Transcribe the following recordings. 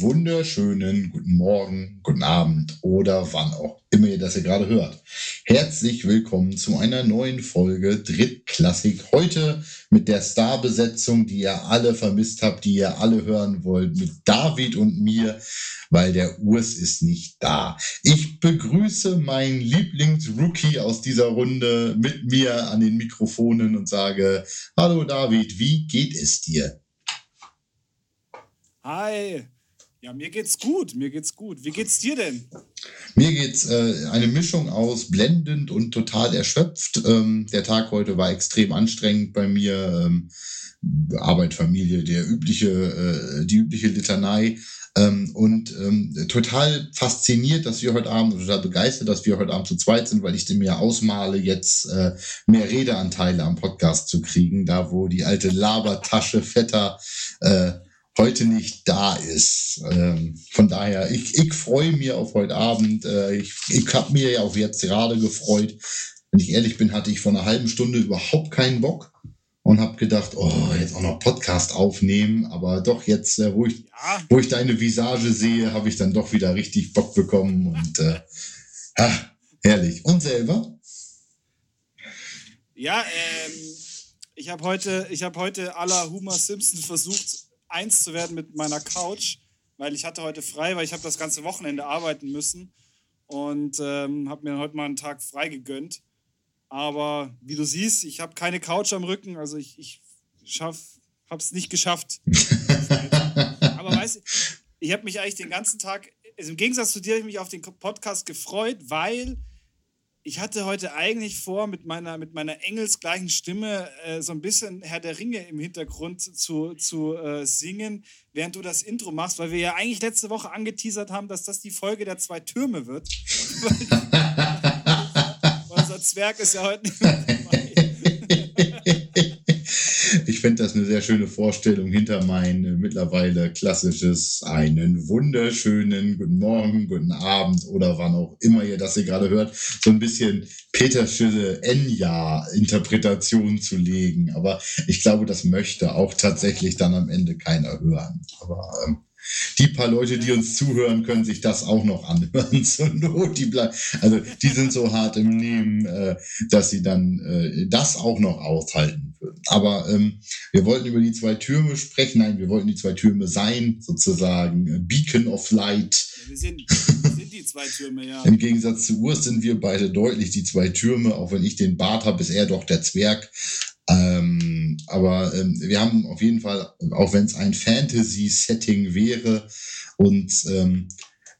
wunderschönen guten Morgen, guten Abend oder wann auch immer ihr das hier gerade hört. Herzlich willkommen zu einer neuen Folge Drittklassik. Heute mit der Starbesetzung, die ihr alle vermisst habt, die ihr alle hören wollt, mit David und mir, weil der Urs ist nicht da. Ich begrüße meinen Lieblingsrookie aus dieser Runde mit mir an den Mikrofonen und sage, hallo David, wie geht es dir? Hi. Ja, mir geht's gut, mir geht's gut. Wie geht's dir denn? Mir geht's äh, eine Mischung aus blendend und total erschöpft. Ähm, der Tag heute war extrem anstrengend bei mir. Ähm, Arbeit, Familie, der übliche, äh, die übliche Litanei. Ähm, und ähm, total fasziniert, dass wir heute Abend, total begeistert, dass wir heute Abend zu zweit sind, weil ich mir ausmale, jetzt äh, mehr Redeanteile am Podcast zu kriegen, da wo die alte Labertasche fetter äh, heute nicht da ist. Ähm, von daher, ich, ich freue mich auf heute Abend. Äh, ich ich habe mir ja auch jetzt gerade gefreut. Wenn ich ehrlich bin, hatte ich vor einer halben Stunde überhaupt keinen Bock und habe gedacht, oh, jetzt auch noch Podcast aufnehmen. Aber doch jetzt, äh, wo, ich, ja. wo ich deine Visage sehe, habe ich dann doch wieder richtig Bock bekommen. Und äh, ha, herrlich. Und selber? Ja, ähm, ich habe heute, ich habe heute à la Homer Simpson versucht, eins zu werden mit meiner Couch, weil ich hatte heute frei, weil ich habe das ganze Wochenende arbeiten müssen und ähm, habe mir heute mal einen Tag frei gegönnt. Aber wie du siehst, ich habe keine Couch am Rücken, also ich, ich habe es nicht geschafft. Aber weißt du, ich habe mich eigentlich den ganzen Tag, also im Gegensatz zu dir, habe ich mich auf den Podcast gefreut, weil ich hatte heute eigentlich vor, mit meiner, mit meiner engelsgleichen Stimme äh, so ein bisschen Herr der Ringe im Hintergrund zu, zu äh, singen, während du das Intro machst, weil wir ja eigentlich letzte Woche angeteasert haben, dass das die Folge der zwei Türme wird. unser Zwerg ist ja heute nicht mehr ich finde das eine sehr schöne Vorstellung hinter mein äh, mittlerweile klassisches einen wunderschönen guten Morgen, guten Abend oder wann auch immer ihr das hier gerade hört, so ein bisschen Petersche Enya-Interpretation zu legen. Aber ich glaube, das möchte auch tatsächlich dann am Ende keiner hören. Aber ähm, die paar Leute, die uns zuhören, können sich das auch noch anhören. Zur Not, die also die sind so hart im Nehmen, äh, dass sie dann äh, das auch noch aushalten würden. Aber ähm, wir wollten über die zwei Türme sprechen. Nein, wir wollten die zwei Türme sein, sozusagen. Beacon of Light. Ja, wir, sind, wir sind die zwei Türme, ja. Im Gegensatz zu Urs sind wir beide deutlich die zwei Türme. Auch wenn ich den Bart habe, ist er doch der Zwerg. Ähm, aber ähm, wir haben auf jeden Fall, auch wenn es ein Fantasy-Setting wäre, uns ähm,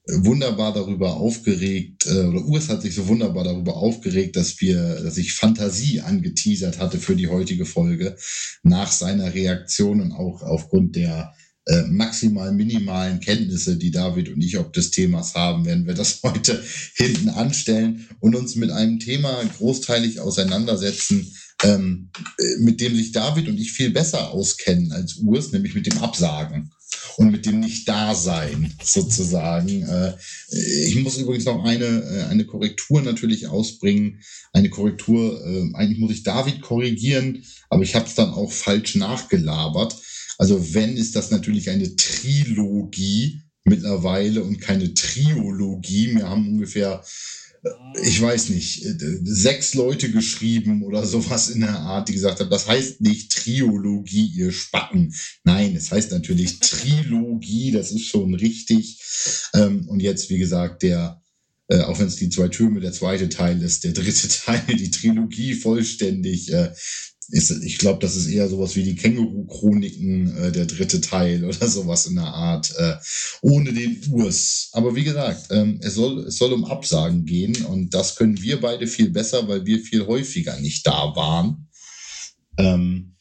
wunderbar darüber aufgeregt, äh, oder Urs hat sich so wunderbar darüber aufgeregt, dass wir, dass ich Fantasie angeteasert hatte für die heutige Folge, nach seiner Reaktion und auch aufgrund der äh, maximal minimalen Kenntnisse, die David und ich ob des Themas haben, werden wir das heute hinten anstellen und uns mit einem Thema großteilig auseinandersetzen, ähm, äh, mit dem sich David und ich viel besser auskennen als Urs, nämlich mit dem Absagen und mit dem Nicht-Dasein sozusagen. Äh, ich muss übrigens noch eine, äh, eine Korrektur natürlich ausbringen. Eine Korrektur, äh, eigentlich muss ich David korrigieren, aber ich habe es dann auch falsch nachgelabert. Also wenn, ist das natürlich eine Trilogie mittlerweile und keine Triologie. Wir haben ungefähr ich weiß nicht, äh, sechs Leute geschrieben oder sowas in der Art, die gesagt haben, das heißt nicht Triologie, ihr Spacken. Nein, es heißt natürlich Trilogie, das ist schon richtig. Ähm, und jetzt, wie gesagt, der, äh, auch wenn es die zwei Türme der zweite Teil ist, der dritte Teil, die Trilogie vollständig, äh, ist, ich glaube, das ist eher sowas wie die Känguru-Chroniken, äh, der dritte Teil oder sowas in der Art, äh, ohne den Urs. Aber wie gesagt, ähm, es, soll, es soll um Absagen gehen und das können wir beide viel besser, weil wir viel häufiger nicht da waren. Ähm,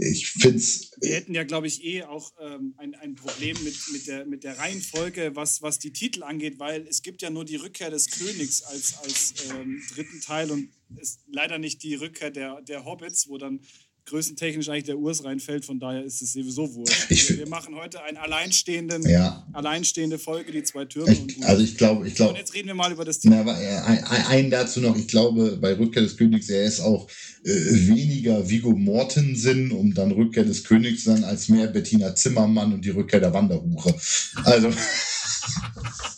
ich finde es. Wir hätten ja, glaube ich, eh auch ähm, ein, ein Problem mit, mit, der, mit der Reihenfolge, was, was die Titel angeht, weil es gibt ja nur die Rückkehr des Königs als, als ähm, dritten Teil und ist leider nicht die Rückkehr der, der Hobbits, wo dann größentechnisch eigentlich der Urs reinfällt, von daher ist es sowieso wurscht. Ich, wir machen heute eine alleinstehenden, ja. alleinstehende Folge, die zwei Türme ich, und Also ich glaube, ich glaube. Und jetzt reden wir mal über das Thema. Ein, ein, dazu noch, ich glaube, bei Rückkehr des Königs, er ist auch äh, weniger Vigo Mortensen, um dann Rückkehr des Königs zu sein, als mehr Bettina Zimmermann und die Rückkehr der Wanderhure. Also.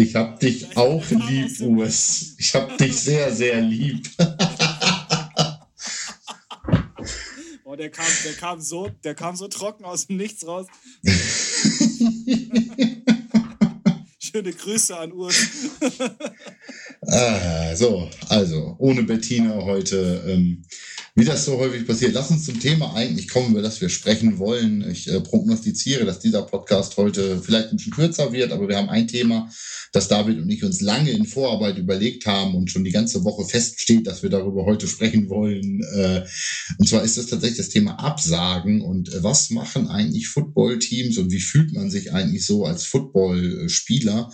Ich hab, ich hab dich auch lieb, Urs. Ich hab dich sehr, sehr lieb. Oh, der kam, der kam so, der kam so trocken aus dem Nichts raus. Schöne Grüße an Urs. ah, so, also ohne Bettina heute. Ähm, wie das so häufig passiert. Lass uns zum Thema eigentlich kommen, über das wir sprechen wollen. Ich äh, prognostiziere, dass dieser Podcast heute vielleicht ein bisschen kürzer wird, aber wir haben ein Thema, das David und ich uns lange in Vorarbeit überlegt haben und schon die ganze Woche feststeht, dass wir darüber heute sprechen wollen. Äh, und zwar ist das tatsächlich das Thema Absagen und äh, was machen eigentlich Footballteams und wie fühlt man sich eigentlich so als Footballspieler,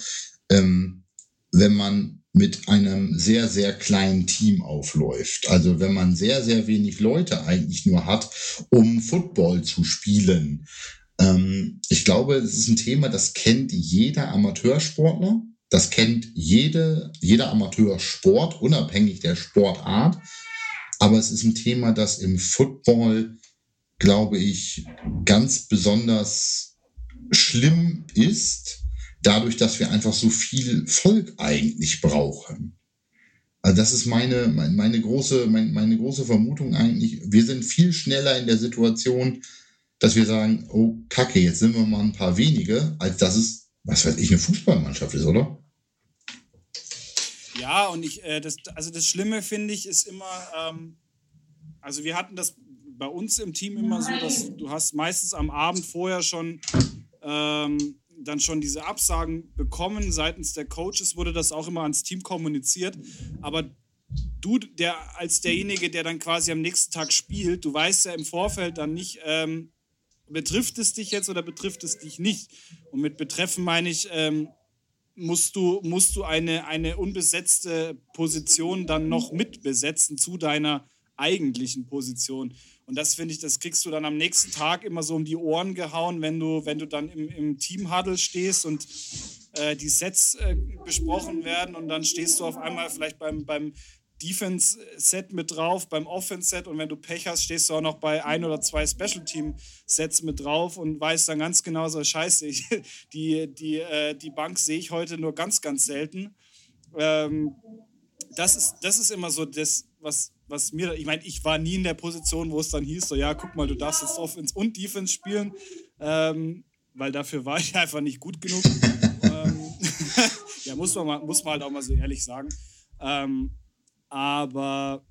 ähm, wenn man mit einem sehr, sehr kleinen Team aufläuft. Also wenn man sehr, sehr wenig Leute eigentlich nur hat, um Football zu spielen. Ähm, ich glaube, das ist ein Thema, das kennt jeder Amateursportler. Das kennt jede, jeder Amateursport, unabhängig der Sportart. Aber es ist ein Thema, das im Football, glaube ich, ganz besonders schlimm ist dadurch, dass wir einfach so viel Volk eigentlich brauchen. Also das ist meine, meine, große, meine, meine große Vermutung eigentlich. Wir sind viel schneller in der Situation, dass wir sagen, oh Kacke, jetzt sind wir mal ein paar wenige, als dass es, was weiß ich, eine Fußballmannschaft ist, oder? Ja, und ich, äh, das, also das Schlimme finde ich ist immer, ähm, also wir hatten das bei uns im Team immer so, dass du hast meistens am Abend vorher schon ähm, dann schon diese Absagen bekommen. Seitens der Coaches wurde das auch immer ans Team kommuniziert. Aber du, der als derjenige, der dann quasi am nächsten Tag spielt, du weißt ja im Vorfeld dann nicht, ähm, betrifft es dich jetzt oder betrifft es dich nicht. Und mit betreffen meine ich, ähm, musst du, musst du eine, eine unbesetzte Position dann noch mitbesetzen zu deiner eigentlichen Position. Und das finde ich, das kriegst du dann am nächsten Tag immer so um die Ohren gehauen, wenn du, wenn du dann im, im Team-Huddle stehst und äh, die Sets äh, besprochen werden und dann stehst du auf einmal vielleicht beim, beim Defense-Set mit drauf, beim Offense-Set und wenn du Pech hast, stehst du auch noch bei ein oder zwei Special-Team-Sets mit drauf und weißt dann ganz genau so, scheiße, ich, die, die, äh, die Bank sehe ich heute nur ganz, ganz selten. Ähm, das, ist, das ist immer so das, was, was mir, ich meine, ich war nie in der Position, wo es dann hieß, so ja, guck mal, du darfst jetzt Offense und Defense spielen, ähm, weil dafür war ich einfach nicht gut genug. ähm, ja, muss man, mal, muss man halt auch mal so ehrlich sagen. Ähm, aber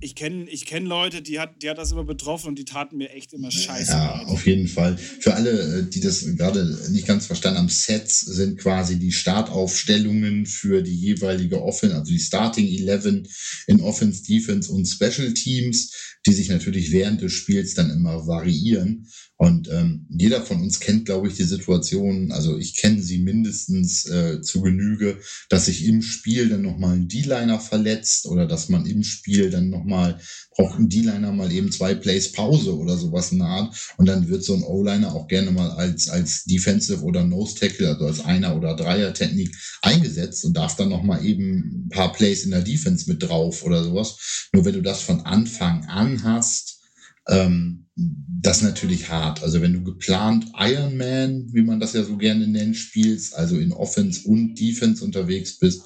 ich kenne ich kenn Leute, die hat, die hat das immer betroffen und die taten mir echt immer scheiße. Ja, auf jeden Fall. Für alle, äh, die das gerade nicht ganz verstanden haben, Sets sind quasi die Startaufstellungen für die jeweilige Offense, also die Starting 11 in Offense, Defense und Special Teams, die sich natürlich während des Spiels dann immer variieren. Und ähm, jeder von uns kennt, glaube ich, die Situation, also ich kenne sie mindestens äh, zu Genüge, dass sich im Spiel dann nochmal ein D-Liner verletzt oder dass man im Spiel dann nochmal, braucht ein D-Liner mal eben zwei Plays Pause oder sowas in der Art. Und dann wird so ein O-Liner auch gerne mal als, als Defensive oder Nose Tackle, also als Einer- oder Dreier-Technik eingesetzt und darf dann nochmal eben ein paar Plays in der Defense mit drauf oder sowas. Nur wenn du das von Anfang an hast, ähm, das natürlich hart. Also wenn du geplant Iron Man, wie man das ja so gerne nennt, spielst, also in Offense und Defense unterwegs bist,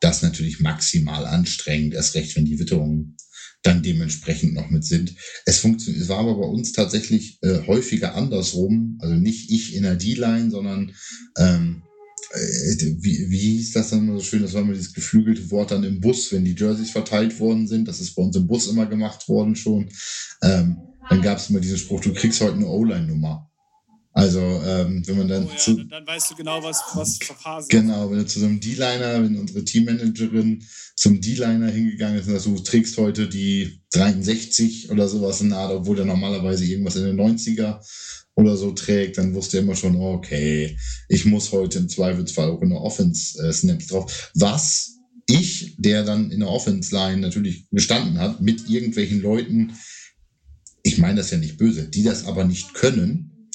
das natürlich maximal anstrengend, erst recht, wenn die Witterungen dann dementsprechend noch mit sind. Es funktioniert, es war aber bei uns tatsächlich äh, häufiger andersrum, also nicht ich in der D-Line, sondern ähm, äh, wie, wie hieß das dann so schön? Das war immer dieses geflügelte Wort dann im Bus, wenn die Jerseys verteilt worden sind. Das ist bei uns im Bus immer gemacht worden schon. Ähm, dann gab es immer diesen Spruch, du kriegst heute eine O-Line-Nummer. Also, ähm, wenn man dann Oh ja, zu, dann, weißt du genau, was, was verphasen Genau, wenn du zu so einem D-Liner, wenn unsere Teammanagerin zum D-Liner hingegangen ist und sagst, du trägst heute die 63 oder sowas in der Art, obwohl der normalerweise irgendwas in den 90er oder so trägt, dann wusste er immer schon, okay, ich muss heute im Zweifelsfall auch in der Offense äh, drauf. Was ich, der dann in der Offense-Line natürlich gestanden hat, mit irgendwelchen Leuten, ich meine das ja nicht böse, die das aber nicht können,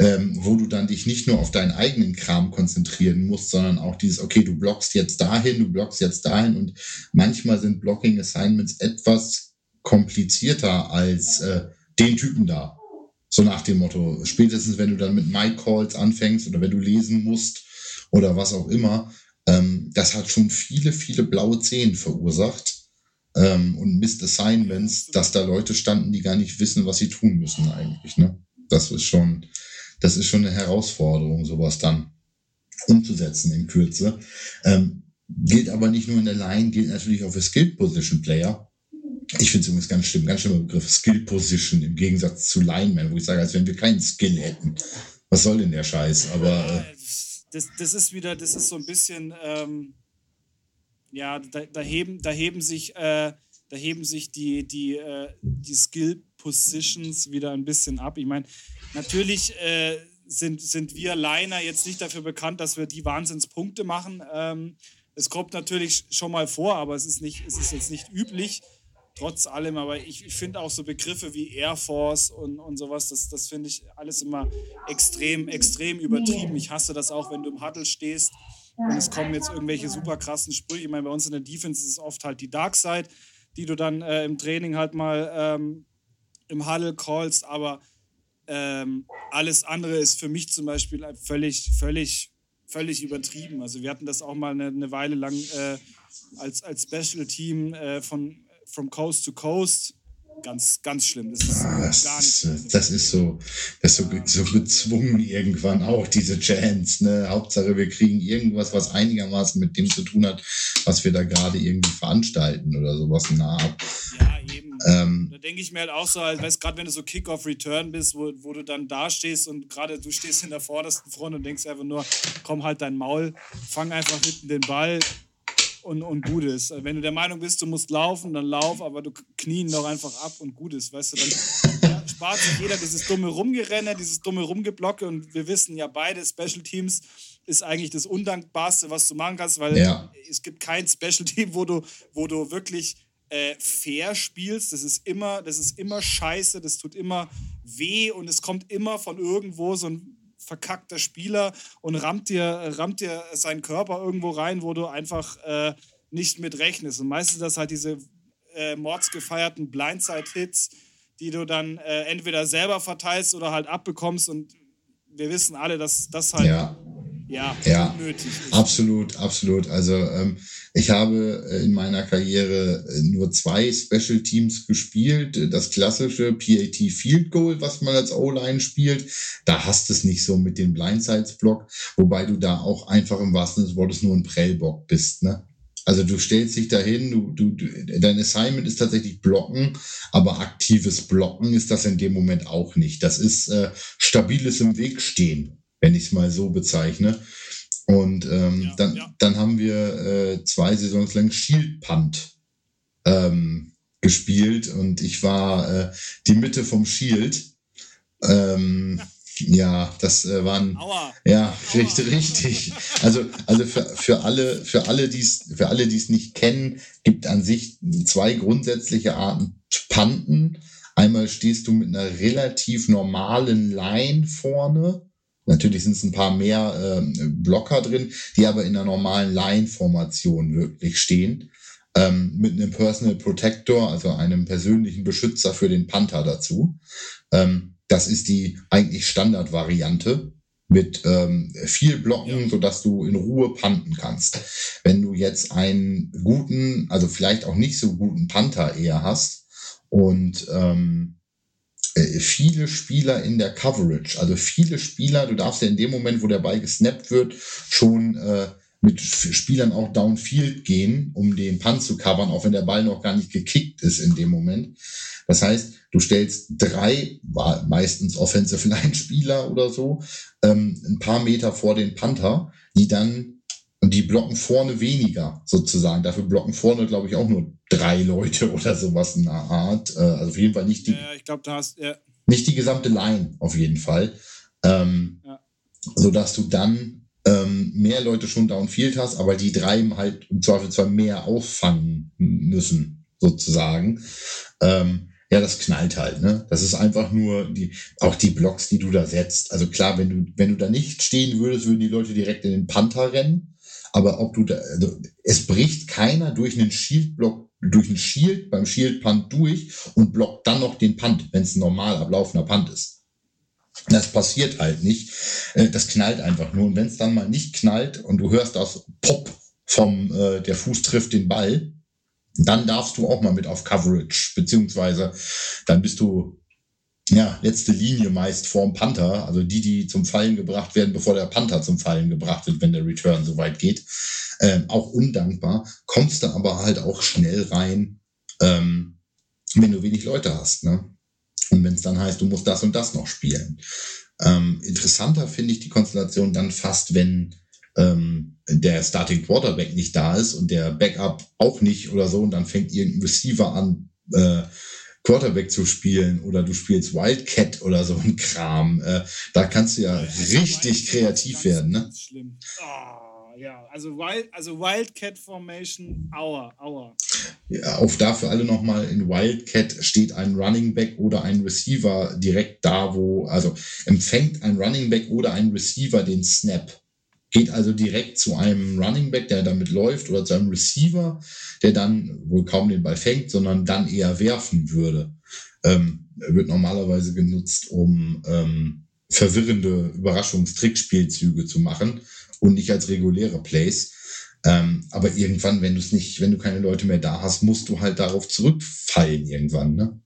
ähm, wo du dann dich nicht nur auf deinen eigenen Kram konzentrieren musst, sondern auch dieses, okay, du blockst jetzt dahin, du blockst jetzt dahin. Und manchmal sind Blocking Assignments etwas komplizierter als äh, den Typen da. So nach dem Motto, spätestens wenn du dann mit My Calls anfängst oder wenn du lesen musst oder was auch immer, ähm, das hat schon viele, viele blaue Zehen verursacht ähm, und Missed Assignments, dass da Leute standen, die gar nicht wissen, was sie tun müssen eigentlich. Ne? Das ist schon, das ist schon eine Herausforderung, sowas dann umzusetzen in Kürze. Ähm, gilt aber nicht nur in der Line, gilt natürlich auch für Skilled Position Player. Ich finde es übrigens ganz schlimm, ganz schlimmer Begriff, Skill Position im Gegensatz zu Lineman, wo ich sage, als wenn wir keinen Skill hätten. Was soll denn der Scheiß? Aber äh, das, das ist wieder, das ist so ein bisschen, ähm, ja, da, da, heben, da heben sich, äh, da heben sich die, die, äh, die Skill Positions wieder ein bisschen ab. Ich meine, natürlich äh, sind, sind wir Liner jetzt nicht dafür bekannt, dass wir die Wahnsinnspunkte machen. Ähm, es kommt natürlich schon mal vor, aber es ist, nicht, es ist jetzt nicht üblich, trotz allem. Aber ich, ich finde auch so Begriffe wie Air Force und, und sowas, das, das finde ich alles immer extrem, extrem übertrieben. Ich hasse das auch, wenn du im Huddle stehst und es kommen jetzt irgendwelche super krassen Sprüche. Ich meine, bei uns in der Defense ist es oft halt die Dark Side, die du dann äh, im Training halt mal ähm, im Huddle callst, aber ähm, alles andere ist für mich zum Beispiel völlig, völlig, völlig übertrieben. Also wir hatten das auch mal eine, eine Weile lang äh, als, als Special Team äh, von From Coast to Coast. Ganz, ganz schlimm. Das ist das, gar nicht. ist, das ist so, das ist so, so gezwungen irgendwann auch, diese Chance. Ne? Hauptsache, wir kriegen irgendwas, was einigermaßen mit dem zu tun hat, was wir da gerade irgendwie veranstalten oder sowas der Art. Ja, eben. Ähm, Da denke ich mir halt auch so, halt, weißt gerade wenn du so Kick-Off-Return bist, wo, wo du dann da stehst und gerade du stehst in der vordersten Front und denkst einfach nur, komm halt dein Maul, fang einfach hinten den Ball und, und gut ist. Also Wenn du der Meinung bist, du musst laufen, dann lauf, aber du knien doch einfach ab und gut ist, weißt du, dann ja, spart sich jeder dieses dumme Rumgerenne, dieses dumme Rumgeblocke und wir wissen ja beide, Special Teams ist eigentlich das Undankbarste, was du machen kannst, weil Ja. es gibt kein Special Team, wo du, wo du wirklich äh, fair spielst. Das ist immer, das ist immer scheiße, das tut immer weh und es kommt immer von irgendwo so ein verkackter Spieler und rammt dir, rammt dir seinen Körper irgendwo rein, wo du einfach äh, nicht mit rechnest. Und meistens das halt diese äh, mordsgefeierten Blindside-Hits, die du dann äh, entweder selber verteilst oder halt abbekommst. Und wir wissen alle, dass das halt ja. Ja, Ja. Absolut, absolut. Also ähm, ich habe äh, in meiner Karriere äh, nur zwei Special Teams gespielt. Das klassische PAT Field Goal, was man als O-Line spielt. Da hast du es nicht so mit dem Blindsides-Block, wobei du da auch einfach im wahrsten Sinne des Wortes nur ein Prellbock bist. Ne? Also du stellst dich dahin, du, du, du, dein Assignment ist tatsächlich Blocken, aber aktives Blocken ist das in dem Moment auch nicht. Das ist äh, stabiles im Weg stehen, wenn ich es mal so bezeichne. Und ähm, Ja, dann, ja. dann haben wir äh, zwei Saisons lang Shield Punt ähm, gespielt und ich war äh, die Mitte vom Shield. Ähm, ja, das äh, waren Aua. ja, richtig, richtig. Also, also für, für alle, für alle, die es, für alle, die es nicht kennen, gibt an sich zwei grundsätzliche Arten zu punten. Einmal stehst du mit einer relativ normalen Line vorne. Natürlich sind es ein paar mehr ähm, Blocker drin, die aber in einer normalen Line-Formation wirklich stehen. Ähm, mit einem Personal Protector, also einem persönlichen Beschützer für den Panther dazu. Ähm, das ist die eigentlich Standardvariante mit ähm, viel Blocken, sodass du in Ruhe panten kannst. Wenn du jetzt einen guten, also vielleicht auch nicht so guten Panther eher hast und ähm, äh, viele Spieler in der Coverage, also viele Spieler, du darfst ja in dem Moment, wo der Ball gesnappt wird, schon äh, mit Spielern auch downfield gehen, um den Punt zu covern, auch wenn der Ball noch gar nicht gekickt ist in dem Moment. Das heißt, du stellst drei, meistens Offensive Line Spieler oder so, ähm, ein paar Meter vor den Panther, die dann und die blocken vorne weniger, sozusagen. Dafür blocken vorne, glaube ich, auch nur drei Leute oder sowas in der Art. Äh, also auf jeden Fall nicht die. Ja, ich glaube, da hast ja. Nicht die gesamte Line, auf jeden Fall. Ähm, ja. Sodass du dann ähm, mehr Leute schon downfield hast, aber die drei halt im Zweifelsfall mehr auffangen müssen, sozusagen. Ähm, ja, das knallt halt, ne? Das ist einfach nur die, auch die Blocks, die du da setzt. Also klar, wenn du, wenn du da nicht stehen würdest, würden die Leute direkt in den Panther rennen. Aber ob du da, also es bricht keiner durch einen Shield-Block, durch einen Shield beim Shield-Punt durch und blockt dann noch den Punt, wenn es ein normal ablaufender Punt ist. Das passiert halt nicht. Äh, das knallt einfach nur. Und wenn es dann mal nicht knallt und du hörst das Pop vom, äh, der Fuß trifft den Ball, dann darfst du auch mal mit auf Coverage, beziehungsweise dann bist du ja, letzte Linie meist vorm Panther, also die, die zum Fallen gebracht werden, bevor der Panther zum Fallen gebracht wird, wenn der Return so weit geht. Ähm, auch undankbar, kommst du aber halt auch schnell rein, ähm, wenn du wenig Leute hast. Ne? Und wenn es dann heißt, du musst das und das noch spielen. Ähm, interessanter finde ich die Konstellation dann fast, wenn ähm, der Starting Quarterback nicht da ist und der Backup auch nicht oder so und dann fängt irgendein Receiver an, äh, Quarterback zu spielen oder du spielst Wildcat oder so ein Kram. Äh, da kannst du ja, ja richtig kreativ werden, ne? Schlimm. Oh, ja, also, Wild, also Wildcat Formation, aua, aua. Ja, auf dafür alle nochmal, in Wildcat steht ein Running Back oder ein Receiver direkt da, wo, also empfängt ein Running Back oder ein Receiver den Snap geht also direkt zu einem Running Back, der damit läuft, oder zu einem Receiver, der dann wohl kaum den Ball fängt, sondern dann eher werfen würde. Ähm, wird normalerweise genutzt, um ähm, verwirrende Überraschungstrickspielzüge zu machen und nicht als reguläre Plays. Ähm, aber irgendwann, wenn du es nicht, wenn du keine Leute mehr da hast, musst du halt darauf zurückfallen irgendwann, ne?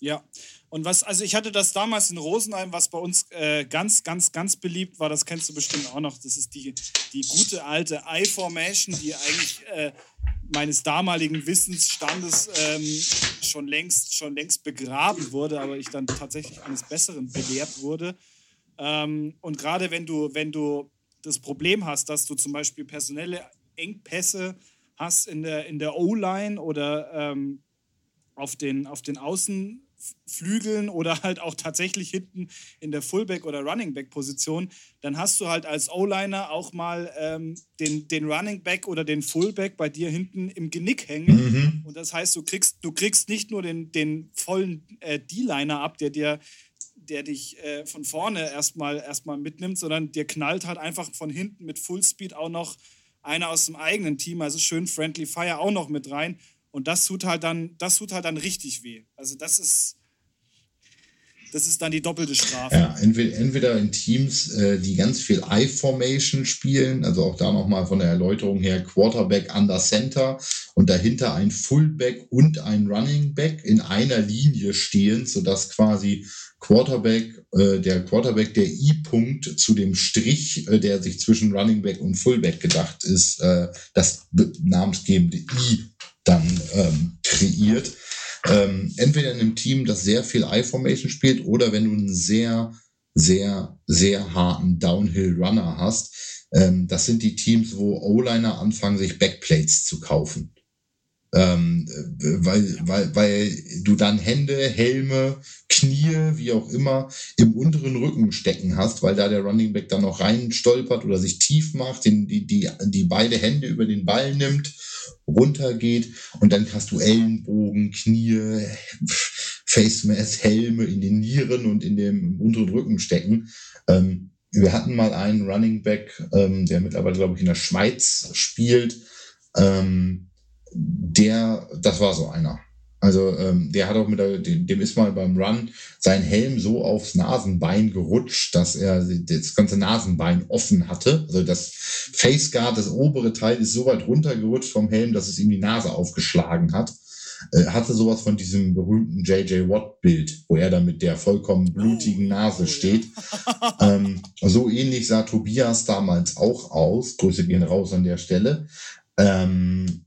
Ja, und was, also ich hatte das damals in Rosenheim, was bei uns äh, ganz, ganz, ganz beliebt war, das kennst du bestimmt auch noch. Das ist die, die gute alte I-Formation, die eigentlich äh, meines damaligen Wissensstandes ähm, schon, längst, schon längst begraben wurde, aber ich dann tatsächlich eines Besseren belehrt wurde. Ähm, und gerade wenn du, wenn du das Problem hast, dass du zum Beispiel personelle Engpässe hast in der, in der O-Line oder ähm, auf, den, auf den Außen Flügeln oder halt auch tatsächlich hinten in der Fullback- oder Runningback-Position, dann hast du halt als O-Liner auch mal ähm, den, den Runningback oder den Fullback bei dir hinten im Genick hängen. Mhm. Und das heißt, du kriegst, du kriegst nicht nur den, den vollen äh, D-Liner ab, der dir der dich äh, von vorne erstmal erstmal mitnimmt, sondern dir knallt halt einfach von hinten mit Fullspeed auch noch einer aus dem eigenen Team, also schön Friendly Fire auch noch mit rein. Und das tut halt dann, das tut halt dann richtig weh. Also das ist, das ist dann die doppelte Strafe. Ja, entweder, entweder in Teams, äh, die ganz viel I-Formation spielen, also auch da nochmal von der Erläuterung her Quarterback under Center und dahinter ein Fullback und ein Running Back in einer Linie stehen, sodass quasi Quarterback, äh, der Quarterback der I-Punkt zu dem Strich, äh, der sich zwischen Running Back und Fullback gedacht ist, äh, das namensgebende I dann ähm, kreiert. Ähm, entweder in einem Team, das sehr viel I-Formation spielt, oder wenn du einen sehr, sehr, sehr harten Downhill-Runner hast. Ähm, das sind die Teams, wo O-Liner anfangen, sich Backplates zu kaufen. Ähm, weil, weil, weil du dann Hände, Helme, Knie, wie auch immer, im unteren Rücken stecken hast, weil da der Running Back dann noch rein stolpert oder sich tief macht, den, die, die, die beide Hände über den Ball nimmt runtergeht und dann hast du Ellenbogen, Knie, Face Mask, Helme in den Nieren und in dem unteren Rücken stecken. Ähm, wir hatten mal einen Running Back, ähm, der mittlerweile, glaube ich, in der Schweiz spielt. Ähm, der, das war so einer. Also ähm, der hat auch mit der, dem ist mal beim Run sein Helm so aufs Nasenbein gerutscht, dass er das ganze Nasenbein offen hatte. Also das Faceguard, das obere Teil, ist so weit runtergerutscht vom Helm, dass es ihm die Nase aufgeschlagen hat. äh, hatte sowas von diesem berühmten J.J. Watt-Bild, wo er da mit der vollkommen blutigen oh, Nase oh, steht. Ähm, so ähnlich sah Tobias damals auch aus. Grüße gehen raus an der Stelle. Ähm,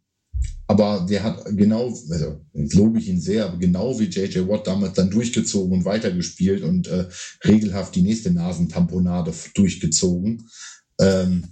aber der hat genau, also lobe ich ihn sehr, aber genau wie JJ Watt damals dann durchgezogen und weitergespielt und äh, regelhaft die nächste Nasentamponade durchgezogen. Ähm,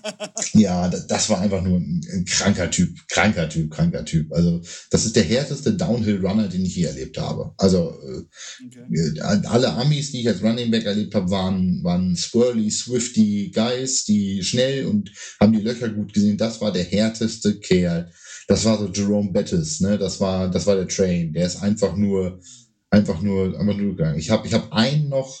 ja, das war einfach nur ein, ein, kranker Typ, kranker Typ, kranker Typ. Also das ist der härteste Downhill-Runner, den ich je erlebt habe. Also äh, okay. alle Amis, die ich als Running Back erlebt habe, waren, waren swirly, swifty Guys, die schnell und haben die Löcher gut gesehen. Das war der härteste Kerl das war so Jerome Bettis, ne? Das war, das war der Train. Der ist einfach nur, einfach nur, einfach nur gegangen. Ich habe, ich habe einen noch,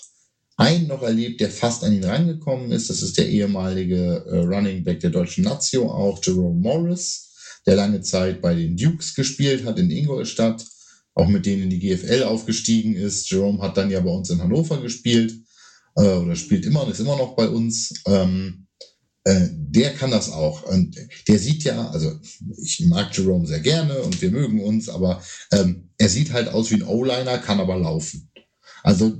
einen noch erlebt, der fast an ihn rangekommen ist. Das ist der ehemalige äh, Running Back der deutschen Nazio, auch Jerome Morris, der lange Zeit bei den Dukes gespielt hat in Ingolstadt, auch mit denen in die GFL aufgestiegen ist. Jerome hat dann ja bei uns in Hannover gespielt äh, oder spielt immer und ist immer noch bei uns. Ähm, äh, der kann das auch. Und der sieht ja, also ich mag Jerome sehr gerne und wir mögen uns, aber ähm, er sieht halt aus wie ein O-Liner, kann aber laufen. Also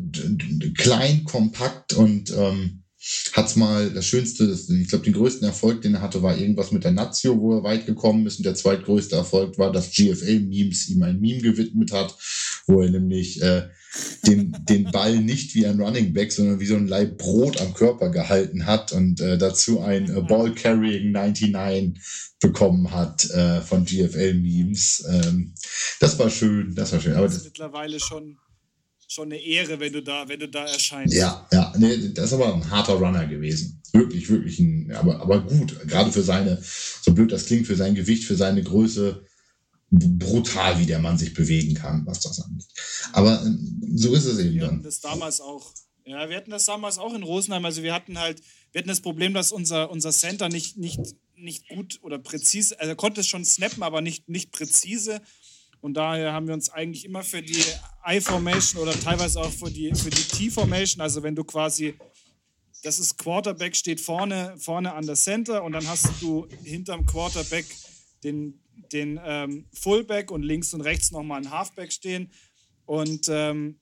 klein, kompakt und ähm, hat's mal das Schönste, ich glaube, den größten Erfolg, den er hatte, war irgendwas mit der Nazio, wo er weit gekommen ist. Und der zweitgrößte Erfolg war, dass GFL Memes ihm ein Meme gewidmet hat, wo er nämlich äh, den, den Ball nicht wie ein Running Back, sondern wie so ein Leib Brot am Körper gehalten hat und äh, dazu ein äh, Ball Carrying 99 bekommen hat äh, von GFL-Memes. Ähm, das war schön, das war schön. Aber das ist mittlerweile schon, schon eine Ehre, wenn du da, wenn du da erscheinst. Ja, ja, nee, das ist aber ein harter Runner gewesen. Wirklich, wirklich ein, aber, aber gut. Gerade für seine, so blöd das klingt, für sein Gewicht, für seine Größe brutal, wie der Mann sich bewegen kann, was das angeht. Aber äh, so ist es eben wir dann. Hatten das damals auch. Ja, wir hatten das damals auch in Rosenheim. Also wir hatten halt, wir hatten das Problem, dass unser, unser Center nicht, nicht, nicht gut oder präzise, also er konnte es schon snappen, aber nicht, nicht präzise. Und daher haben wir uns eigentlich immer für die I-Formation oder teilweise auch für die, für die T-Formation, also wenn du quasi, das ist Quarterback steht vorne, vorne an der Center und dann hast du hinterm Quarterback den, den ähm, Fullback und links und rechts nochmal ein Halfback stehen. Und ähm,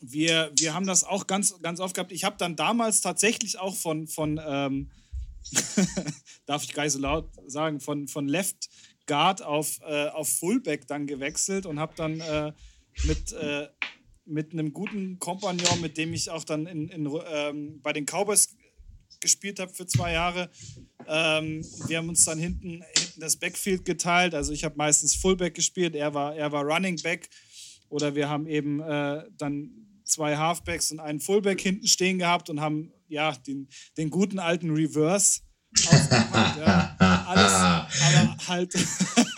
wir, wir haben das auch ganz, ganz oft gehabt. Ich habe dann damals tatsächlich auch von, von ähm, darf ich gar nicht so laut sagen, von, von Left Guard auf, äh, auf Fullback dann gewechselt und habe dann äh, mit, äh, mit einem guten Kompagnon, mit dem ich auch dann in, in, ähm, bei den Cowboys gespielt habe für zwei Jahre. Ähm, wir haben uns dann hinten, hinten das Backfield geteilt. Also ich habe meistens Fullback gespielt, er war, er war Running Back. Oder wir haben eben äh, dann zwei Halfbacks und einen Fullback hinten stehen gehabt und haben ja den, den guten alten Reverse ja. Alles, aber halt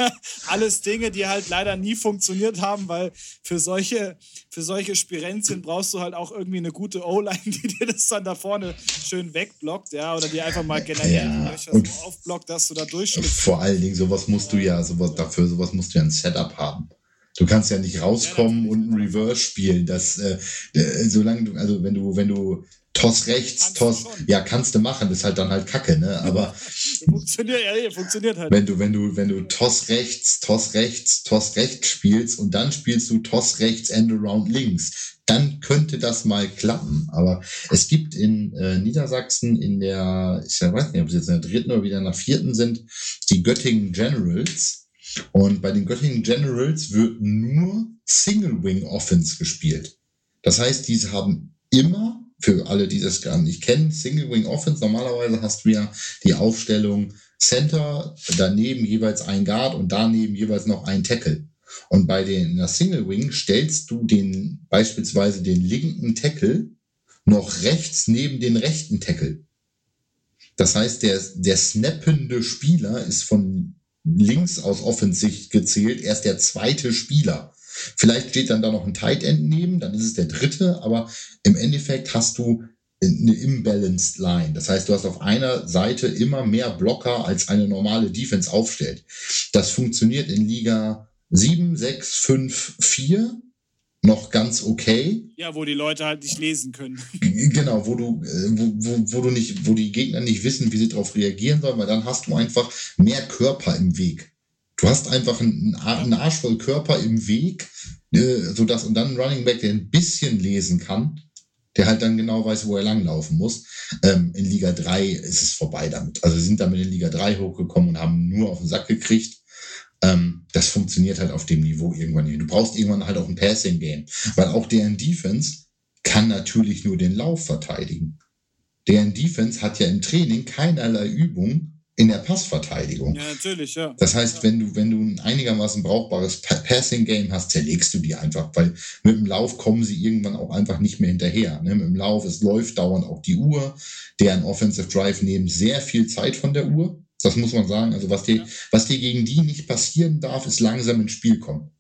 alles Dinge, die halt leider nie funktioniert haben, weil für solche, für solche Spirenzien brauchst du halt auch irgendwie eine gute O-Line, die dir das dann da vorne schön wegblockt, ja, oder die einfach mal generell ja, Löcher so aufblockt, dass du da durchschnittst. Vor allen Dingen, sowas musst du ja, sowas dafür, sowas musst du ja ein Setup haben. Du kannst ja nicht rauskommen ja, und ein Reverse spielen. Das, äh, äh, solange du, also wenn du, wenn du Toss rechts, Toss, ja, kannst du machen, ist halt dann halt Kacke, ne? Aber funktioniert, ja, funktioniert halt. Wenn du, wenn du, wenn du Toss rechts, Toss rechts, Toss rechts spielst und dann spielst du Toss rechts, End around links, dann könnte das mal klappen. Aber es gibt in äh, Niedersachsen in der, ich weiß nicht, ob sie jetzt in der dritten oder wieder in der vierten sind, die Göttingen Generals. Und bei den Göttingen Generals wird nur Single Wing Offense gespielt. Das heißt, diese haben immer für alle, die das gar nicht kennen, Single Wing Offense, normalerweise hast du ja die Aufstellung Center, daneben jeweils ein Guard und daneben jeweils noch ein Tackle. Und bei den, der Single Wing stellst du den, beispielsweise den linken Tackle noch rechts neben den rechten Tackle. Das heißt, der, der snappende Spieler ist von links aus Offensicht gezählt erst der zweite Spieler. Vielleicht steht dann da noch ein Tight End neben, dann ist es der dritte, aber im Endeffekt hast du eine imbalanced Line. Das heißt, du hast auf einer Seite immer mehr Blocker, als eine normale Defense aufstellt. Das funktioniert in Liga 7, 6, 5, 4 noch ganz okay. Ja, wo die Leute halt nicht lesen können. Genau, wo du, äh, wo, wo, wo du nicht, wo die Gegner nicht wissen, wie sie darauf reagieren sollen, weil dann hast du einfach mehr Körper im Weg. Du hast einfach einen, einen Arsch voll Körper im Weg, äh, sodass und dann ein Running Back, der ein bisschen lesen kann, der halt dann genau weiß, wo er langlaufen muss. Ähm, in Liga 3 ist es vorbei damit. Also sie sind damit in Liga 3 hochgekommen und haben nur auf den Sack gekriegt. Ähm, das funktioniert halt auf dem Niveau irgendwann nicht. Du brauchst irgendwann halt auch ein Passing-Game, weil auch deren Defense kann natürlich nur den Lauf verteidigen. Deren Defense hat ja im Training keinerlei Übung in der Passverteidigung. Ja, natürlich, ja. Das heißt, wenn du, wenn du ein einigermaßen brauchbares Passing-Game hast, zerlegst du die einfach, weil mit dem Lauf kommen sie irgendwann auch einfach nicht mehr hinterher. Ne? Mit dem Lauf, es läuft dauernd auch die Uhr. Deren Offensive Drive nehmen sehr viel Zeit von der Uhr. Das muss man sagen. Also was dir, ja. was dir gegen die nicht passieren darf, ist langsam ins Spiel kommen.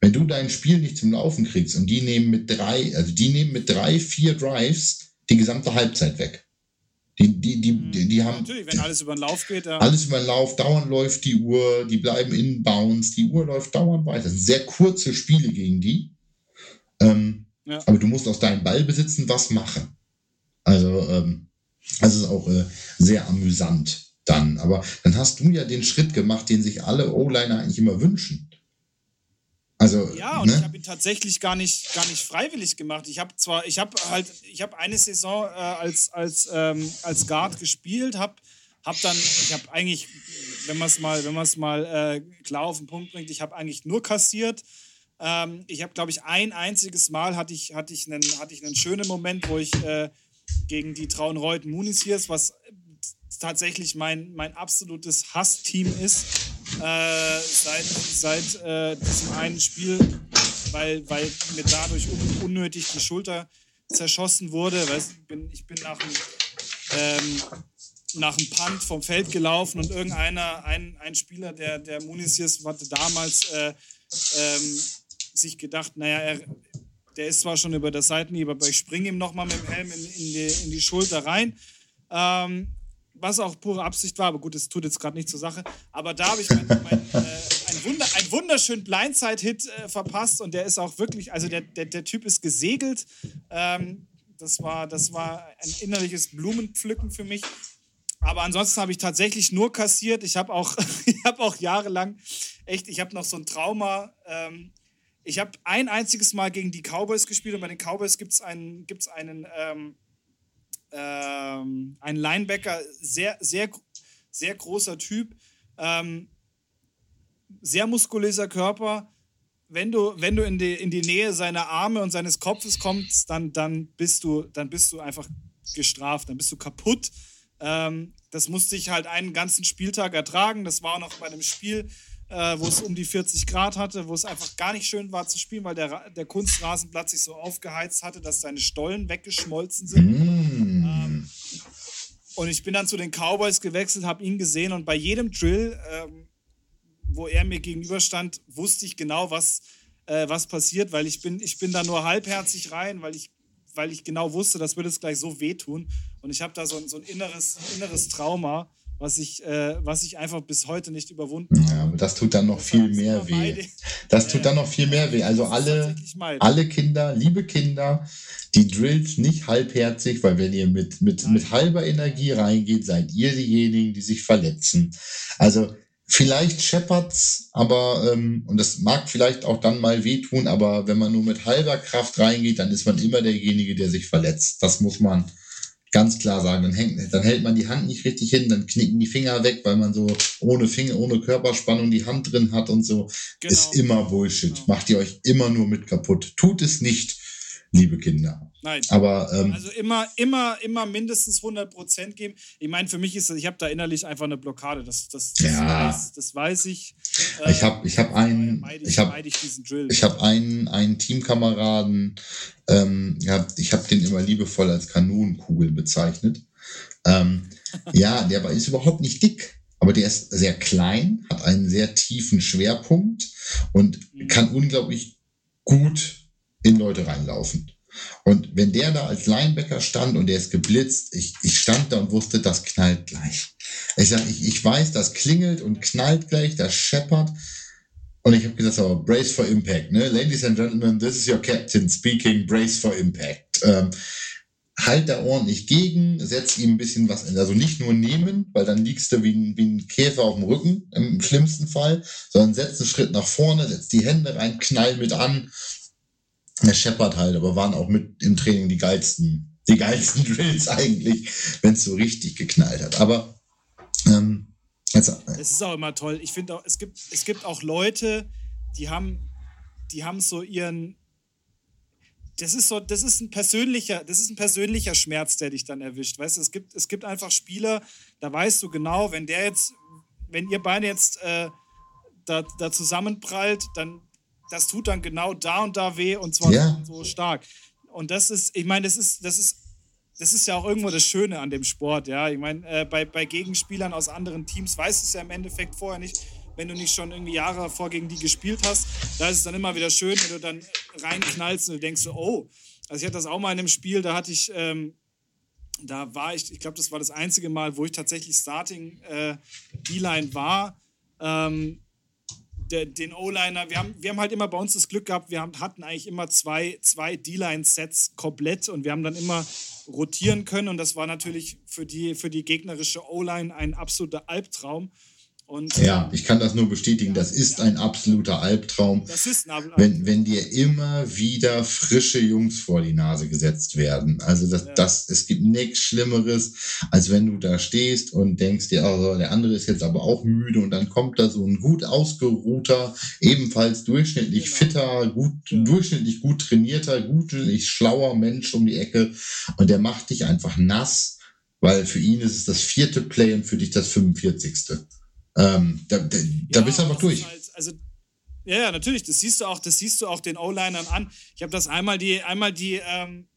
Wenn du dein Spiel nicht zum Laufen kriegst und die nehmen mit drei, also die nehmen mit drei, vier Drives die gesamte Halbzeit weg. Die, die, die, mhm. die, die haben. Natürlich, wenn alles über den Lauf geht. Ja. Alles über den Lauf, dauernd läuft die Uhr, die bleiben in Bounce, die Uhr läuft dauernd weiter. Sehr kurze Spiele gegen die. Ähm, ja. Aber du musst aus deinem Ballbesitzen was machen. Also, ähm, das ist auch äh, sehr amüsant dann. Aber dann hast du ja den Schritt gemacht, den sich alle O-Liner eigentlich immer wünschen. Also, ja, und ne? ich habe ihn tatsächlich gar nicht, gar nicht freiwillig gemacht. Ich habe zwar, ich habe halt, ich habe eine Saison äh, als, als, ähm, als Guard gespielt, habe hab dann, ich habe eigentlich, wenn man es mal, wenn man es mal äh, klar auf den Punkt bringt, ich habe eigentlich nur kassiert. Ähm, ich habe, glaube ich, ein einziges Mal hatte ich, hatte ich, einen, hatte ich einen schönen Moment, wo ich äh, gegen die Traunreut Municiers, was tatsächlich mein, mein absolutes Hassteam ist, äh, seit, seit äh, diesem einen Spiel, weil, weil mir dadurch un unnötig die Schulter zerschossen wurde. Weißt, ich, bin, ich bin nach dem, ähm, nach dem Punt vom Feld gelaufen und irgendeiner, ein, ein Spieler der, der Municiers hatte damals äh, ähm, sich gedacht, naja, er, der ist zwar schon über der Seitenhieb, aber ich springe ihm nochmal mit dem Helm in, in, die, in die Schulter rein. Ähm, was auch pure Absicht war, aber gut, es tut jetzt gerade nicht zur Sache. Aber da habe ich mein, mein, äh, einen, Wunder, einen wunderschönen Blindside-Hit äh, verpasst und der ist auch wirklich, also der, der, der Typ ist gesegelt. Ähm, das, war, das war ein innerliches Blumenpflücken für mich. Aber ansonsten habe ich tatsächlich nur kassiert. Ich habe auch, hab auch jahrelang, echt, ich habe noch so ein Trauma. Ähm, ich habe ein einziges Mal gegen die Cowboys gespielt und bei den Cowboys gibt es einen, gibt's einen ähm, ähm, ein Linebacker, sehr, sehr, sehr großer Typ, ähm, sehr muskulöser Körper. Wenn du, wenn du in, die, in die Nähe seiner Arme und seines Kopfes kommst, dann, dann, bist, du, dann bist du einfach gestraft, dann bist du kaputt. Ähm, das musste ich halt einen ganzen Spieltag ertragen. Das war noch bei einem Spiel, äh, wo es um die 40 Grad hatte, wo es einfach gar nicht schön war zu spielen, weil der, der Kunstrasenplatz sich so aufgeheizt hatte, dass seine Stollen weggeschmolzen sind. Mm. Und ich bin dann zu den Cowboys gewechselt, habe ihn gesehen und bei jedem Drill, ähm, wo er mir gegenüberstand, wusste ich genau, was, äh, was passiert, weil ich bin, ich bin da nur halbherzig rein, weil ich, weil ich genau wusste, das würde es gleich so wehtun. Und ich habe da so, so ein inneres, inneres Trauma was ich, äh, was ich einfach bis heute nicht überwunden habe. Ja, aber das tut dann noch viel mehr weh. Das tut dann noch viel mehr weh. Also alle, alle Kinder, liebe Kinder, die Drills nicht halbherzig, weil wenn ihr mit, mit, mit halber Energie reingeht, seid ihr diejenigen, die sich verletzen. Also vielleicht scheppert's, aber, ähm, und das mag vielleicht auch dann mal wehtun, aber wenn man nur mit halber Kraft reingeht, dann ist man immer derjenige, der sich verletzt. Das muss man, ganz klar sagen. Dann, hängt, dann hält man die Hand nicht richtig hin, dann knicken die Finger weg, weil man so ohne Finger, ohne Körperspannung die Hand drin hat und so. Genau. Ist immer Bullshit. Genau. Macht ihr euch immer nur mit kaputt. Tut es nicht, liebe Kinder. Nein. Aber, ähm, also immer, immer, immer mindestens 100 Prozent geben. Ich meine, für mich ist das, ich habe da innerlich einfach eine Blockade. Das, das, das, ja. weiß, das weiß ich. ich habe ich hab einen, ich, habe ich hab einen, einen Teamkameraden, ähm, ja, ich habe den immer liebevoll als Kanonenkugel bezeichnet. Ähm, ja, der ist überhaupt nicht dick. Aber der ist sehr klein, hat einen sehr tiefen Schwerpunkt und mhm. kann unglaublich gut in Leute reinlaufen. Und wenn der da als Linebacker stand und der ist geblitzt, ich, ich stand da und wusste, das knallt gleich. Ich sage, ich, ich weiß, das klingelt und knallt gleich, das scheppert. Und ich habe gesagt, aber brace for impact, ne? Ladies and Gentlemen, this is your captain speaking, brace for impact. Ähm, halt da ordentlich gegen, setz ihm ein bisschen was in. Also nicht nur nehmen, weil dann liegst du wie ein, wie ein Käfer auf dem Rücken, im schlimmsten Fall, sondern setz einen Schritt nach vorne, setz die Hände rein, knall mit an. Der scheppert halt, aber waren auch mit im Training die geilsten, die geilsten Drills eigentlich, wenn es so richtig geknallt hat. Aber ähm, also, es ist auch immer toll. Ich finde auch, es gibt, es gibt auch Leute, die haben, die haben so ihren, das ist so, das ist ein persönlicher, das ist ein persönlicher Schmerz, der dich dann erwischt. Weißt du, es gibt, es gibt einfach Spieler, da weißt du genau, wenn der jetzt, wenn ihr beide jetzt äh, da, da zusammenprallt, dann das tut dann genau da und da weh und zwar ja. so stark. Und das ist, ich meine, das ist, das ist, das ist ja auch irgendwo das Schöne an dem Sport, ja. Ich meine, äh, bei, bei Gegenspielern aus anderen Teams weißt du es ja im Endeffekt vorher nicht wenn du nicht schon irgendwie Jahre davor gegen die gespielt hast. Da ist es dann immer wieder schön, wenn du dann reinknallst und du denkst so, oh. Also ich hatte das auch mal in einem Spiel, da hatte ich, ähm, da war ich, ich glaube, das war das einzige Mal, wo ich tatsächlich Starting äh, D-Line war. Ähm, der, den O-Liner, wir haben, wir haben halt immer bei uns das Glück gehabt, wir haben, hatten eigentlich immer zwei, zwei D-Line-Sets komplett und wir haben dann immer rotieren können und das war natürlich für die, für die gegnerische O-Line ein absoluter Albtraum. Und, ja, ich kann das nur bestätigen. Das ist ein absoluter Albtraum. Das ist ein Albtraum. Wenn, wenn dir immer wieder frische Jungs vor die Nase gesetzt werden. Also das, ja. das, es gibt nichts Schlimmeres, als wenn du da stehst und denkst dir, oh, der andere ist jetzt aber auch müde und dann kommt da so ein gut ausgeruhter, ebenfalls durchschnittlich genau. fitter, gut, ja. durchschnittlich gut trainierter, durchschnittlich schlauer Mensch um die Ecke und der macht dich einfach nass, weil für ihn ist es das vierte Play und für dich das 45. Ähm, da, da, ja, bist du einfach durch. Halt, also, ja, ja, natürlich. Das siehst du auch, das siehst du auch den O-Linern an. Ich habe das einmal die, einmal die, ähm,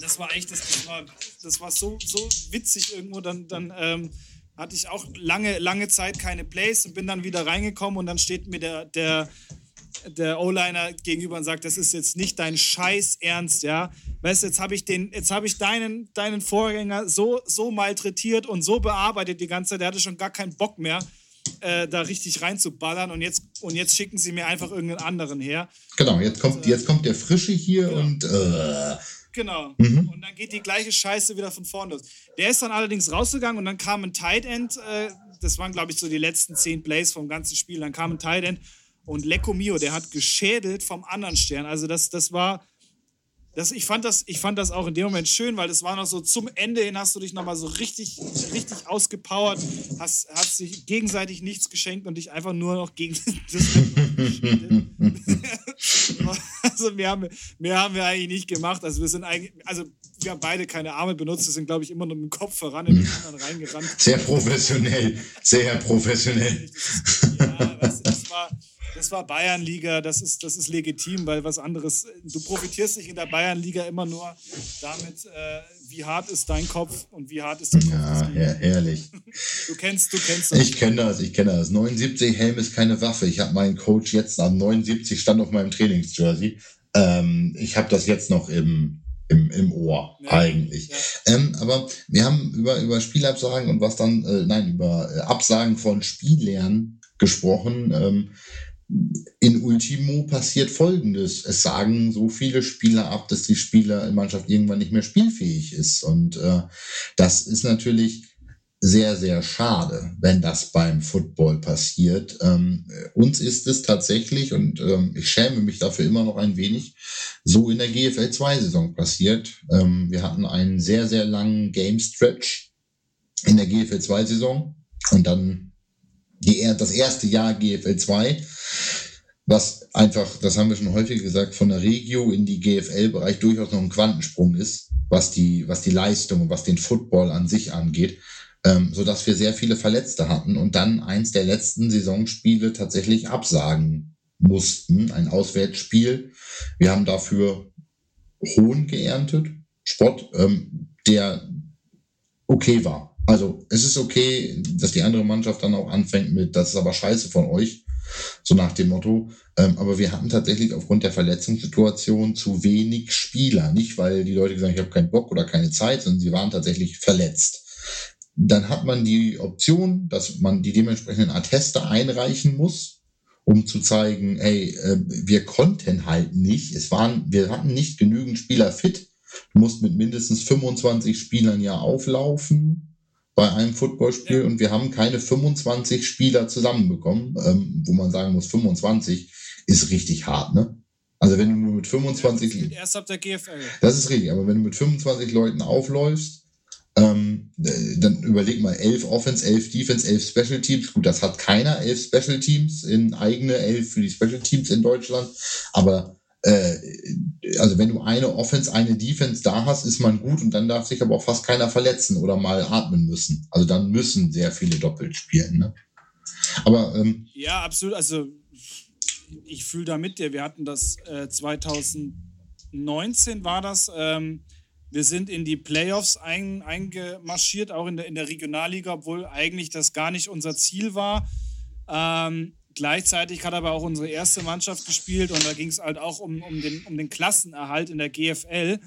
das war echt, das, das, war, das war so, so witzig irgendwo. Dann, dann ähm, hatte ich auch lange, lange Zeit keine Plays und bin dann wieder reingekommen und dann steht mir der, der, der O-Liner gegenüber und sagt, das ist jetzt nicht dein Scheiß Ernst, ja. Weißt du, jetzt habe ich den, jetzt habe ich deinen, deinen Vorgänger so, so malträtiert und so bearbeitet die ganze Zeit, der hatte schon gar keinen Bock mehr, äh, da richtig reinzuballern und jetzt, und jetzt schicken sie mir einfach irgendeinen anderen her. Genau, jetzt kommt, und, äh, jetzt kommt der Frische hier genau. und äh, Genau. Mhm. Und dann geht die gleiche Scheiße wieder von vorne los. Der ist dann allerdings rausgegangen und dann kam ein Tight End. Äh, das waren, glaube ich, so die letzten zehn Plays vom ganzen Spiel. Dann kam ein Tight End und Lecco Mio, der hat geschädelt vom anderen Stern. Also das, das war, das, ich, fand das, ich fand das auch in dem Moment schön, weil das war noch so zum Ende hin, hast du dich nochmal so richtig, richtig ausgepowert, hast, hast dich gegenseitig nichts geschenkt und dich einfach nur noch gegen das Also mehr haben, wir, mehr haben wir eigentlich nicht gemacht. Also wir sind eigentlich, also wir haben beide keine Arme benutzt, wir sind, glaube ich, immer nur mit dem Kopf voran in den anderen reingerannt. Sehr professionell, sehr professionell. Ja, du, das war das war Bayernliga, das ist, das ist legitim, weil was anderes, du profitierst nicht in der Bayernliga immer nur damit, äh, wie hart ist dein Kopf und wie hart ist der Kopf. Ja, her herrlich. Du kennst, du kennst das. Ich kenne das, ich kenne das. 79 Helm ist keine Waffe. Ich habe meinen Coach jetzt am 79 stand auf meinem Trainingsjersey. Ähm, ich habe das jetzt noch im, im, im Ohr, ja, eigentlich. Ja. Ähm, aber wir haben über, über Spielabsagen und was dann, äh, nein, über äh, Absagen von Spielern gesprochen. Ähm, in Ultimo passiert Folgendes. Es sagen so viele Spieler ab, dass die Spielermannschaft irgendwann nicht mehr spielfähig ist. Und äh, das ist natürlich sehr, sehr schade, wenn das beim Football passiert. Ähm, uns ist es tatsächlich, und ähm, ich schäme mich dafür immer noch ein wenig, so in der GFL 2-Saison passiert. Ähm, wir hatten einen sehr, sehr langen Game Stretch in der GFL 2-Saison und dann die, das erste Jahr GFL 2 was einfach, das haben wir schon häufig gesagt, von der Regio in die GFL-Bereich durchaus noch ein Quantensprung ist, was die, was die Leistung und was den Football an sich angeht, ähm, so dass wir sehr viele Verletzte hatten und dann eins der letzten Saisonspiele tatsächlich absagen mussten, ein Auswärtsspiel. Wir haben dafür Hohn geerntet, Spott, ähm, der okay war. Also es ist okay, dass die andere Mannschaft dann auch anfängt mit, das ist aber scheiße von euch. So nach dem Motto. Ähm, aber wir hatten tatsächlich aufgrund der Verletzungssituation zu wenig Spieler. Nicht, weil die Leute gesagt haben, ich habe keinen Bock oder keine Zeit, sondern sie waren tatsächlich verletzt. Dann hat man die Option, dass man die dementsprechenden Atteste einreichen muss, um zu zeigen, ey, äh, wir konnten halt nicht. Es waren, wir hatten nicht genügend Spieler fit, Du musst mit mindestens 25 Spielern ja auflaufen bei einem Footballspiel ja. und wir haben keine 25 Spieler zusammenbekommen, ähm, wo man sagen muss, 25 ist richtig hart, ne? Also wenn du nur mit 25... Ja, erst ab der GFL. Das ist richtig, aber wenn du mit 25 Leuten aufläufst, ähm, dann überleg mal, elf Offense, elf Defense, elf Special Teams. Gut, das hat keiner, elf Special Teams in eigene elf für die Special Teams in Deutschland. Aber äh, also wenn du eine Offense, eine Defense da hast, ist man gut und dann darf sich aber auch fast keiner verletzen oder mal atmen müssen. Also dann müssen sehr viele doppelt spielen. Ne? Aber ähm, ja, absolut. Also ich fühle da mit dir. Wir hatten das äh, 2019 war das. Ähm, wir sind in die Playoffs ein, eingemarschiert, auch in der, in der Regionalliga, obwohl eigentlich das gar nicht unser Ziel war. Ähm, gleichzeitig hat aber auch unsere erste Mannschaft gespielt und da ging es halt auch um, um, den, um den Klassenerhalt in der GFL.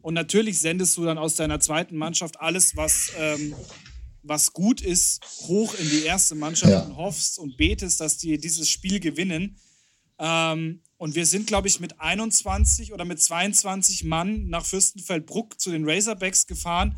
Und natürlich sendest du dann aus deiner zweiten Mannschaft alles, was, ähm, was gut ist, hoch in die erste Mannschaft ja. und hoffst und betest, dass die dieses Spiel gewinnen. Ähm, und wir sind, glaube ich, mit 21 oder mit 22 Mann nach Fürstenfeldbruck zu den Razorbacks gefahren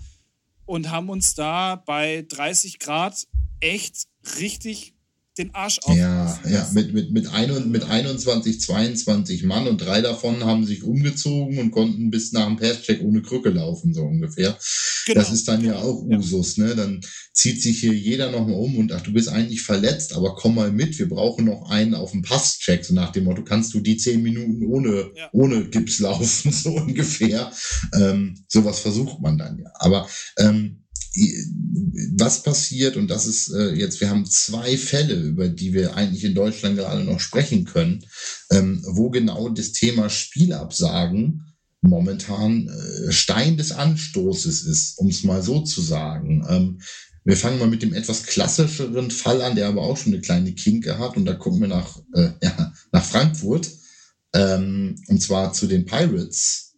und haben uns da bei 30 Grad echt richtig den Arsch auf. Ja, ja, mit, mit, mit, ein, mit 21, 22 Mann und drei davon haben sich umgezogen und konnten bis nach dem Passcheck ohne Krücke laufen, so ungefähr. Genau, das ist dann genau, ja auch Usus, ja. ne? Dann zieht sich hier jeder nochmal um und ach, du bist eigentlich verletzt, aber komm mal mit, wir brauchen noch einen auf dem Passcheck, so nach dem Motto, kannst du die zehn Minuten ohne, ja. ohne Gips laufen, so ungefähr. Ähm, sowas versucht man dann ja. Aber ähm, was passiert, und das ist äh, jetzt, wir haben zwei Fälle, über die wir eigentlich in Deutschland gerade noch sprechen können, ähm, wo genau das Thema Spielabsagen momentan äh, Stein des Anstoßes ist, um es mal so zu sagen. Ähm, wir fangen mal mit dem etwas klassischeren Fall an, der aber auch schon eine kleine Kinke hat, und da gucken wir nach, äh, ja, nach Frankfurt, ähm, und zwar zu den Pirates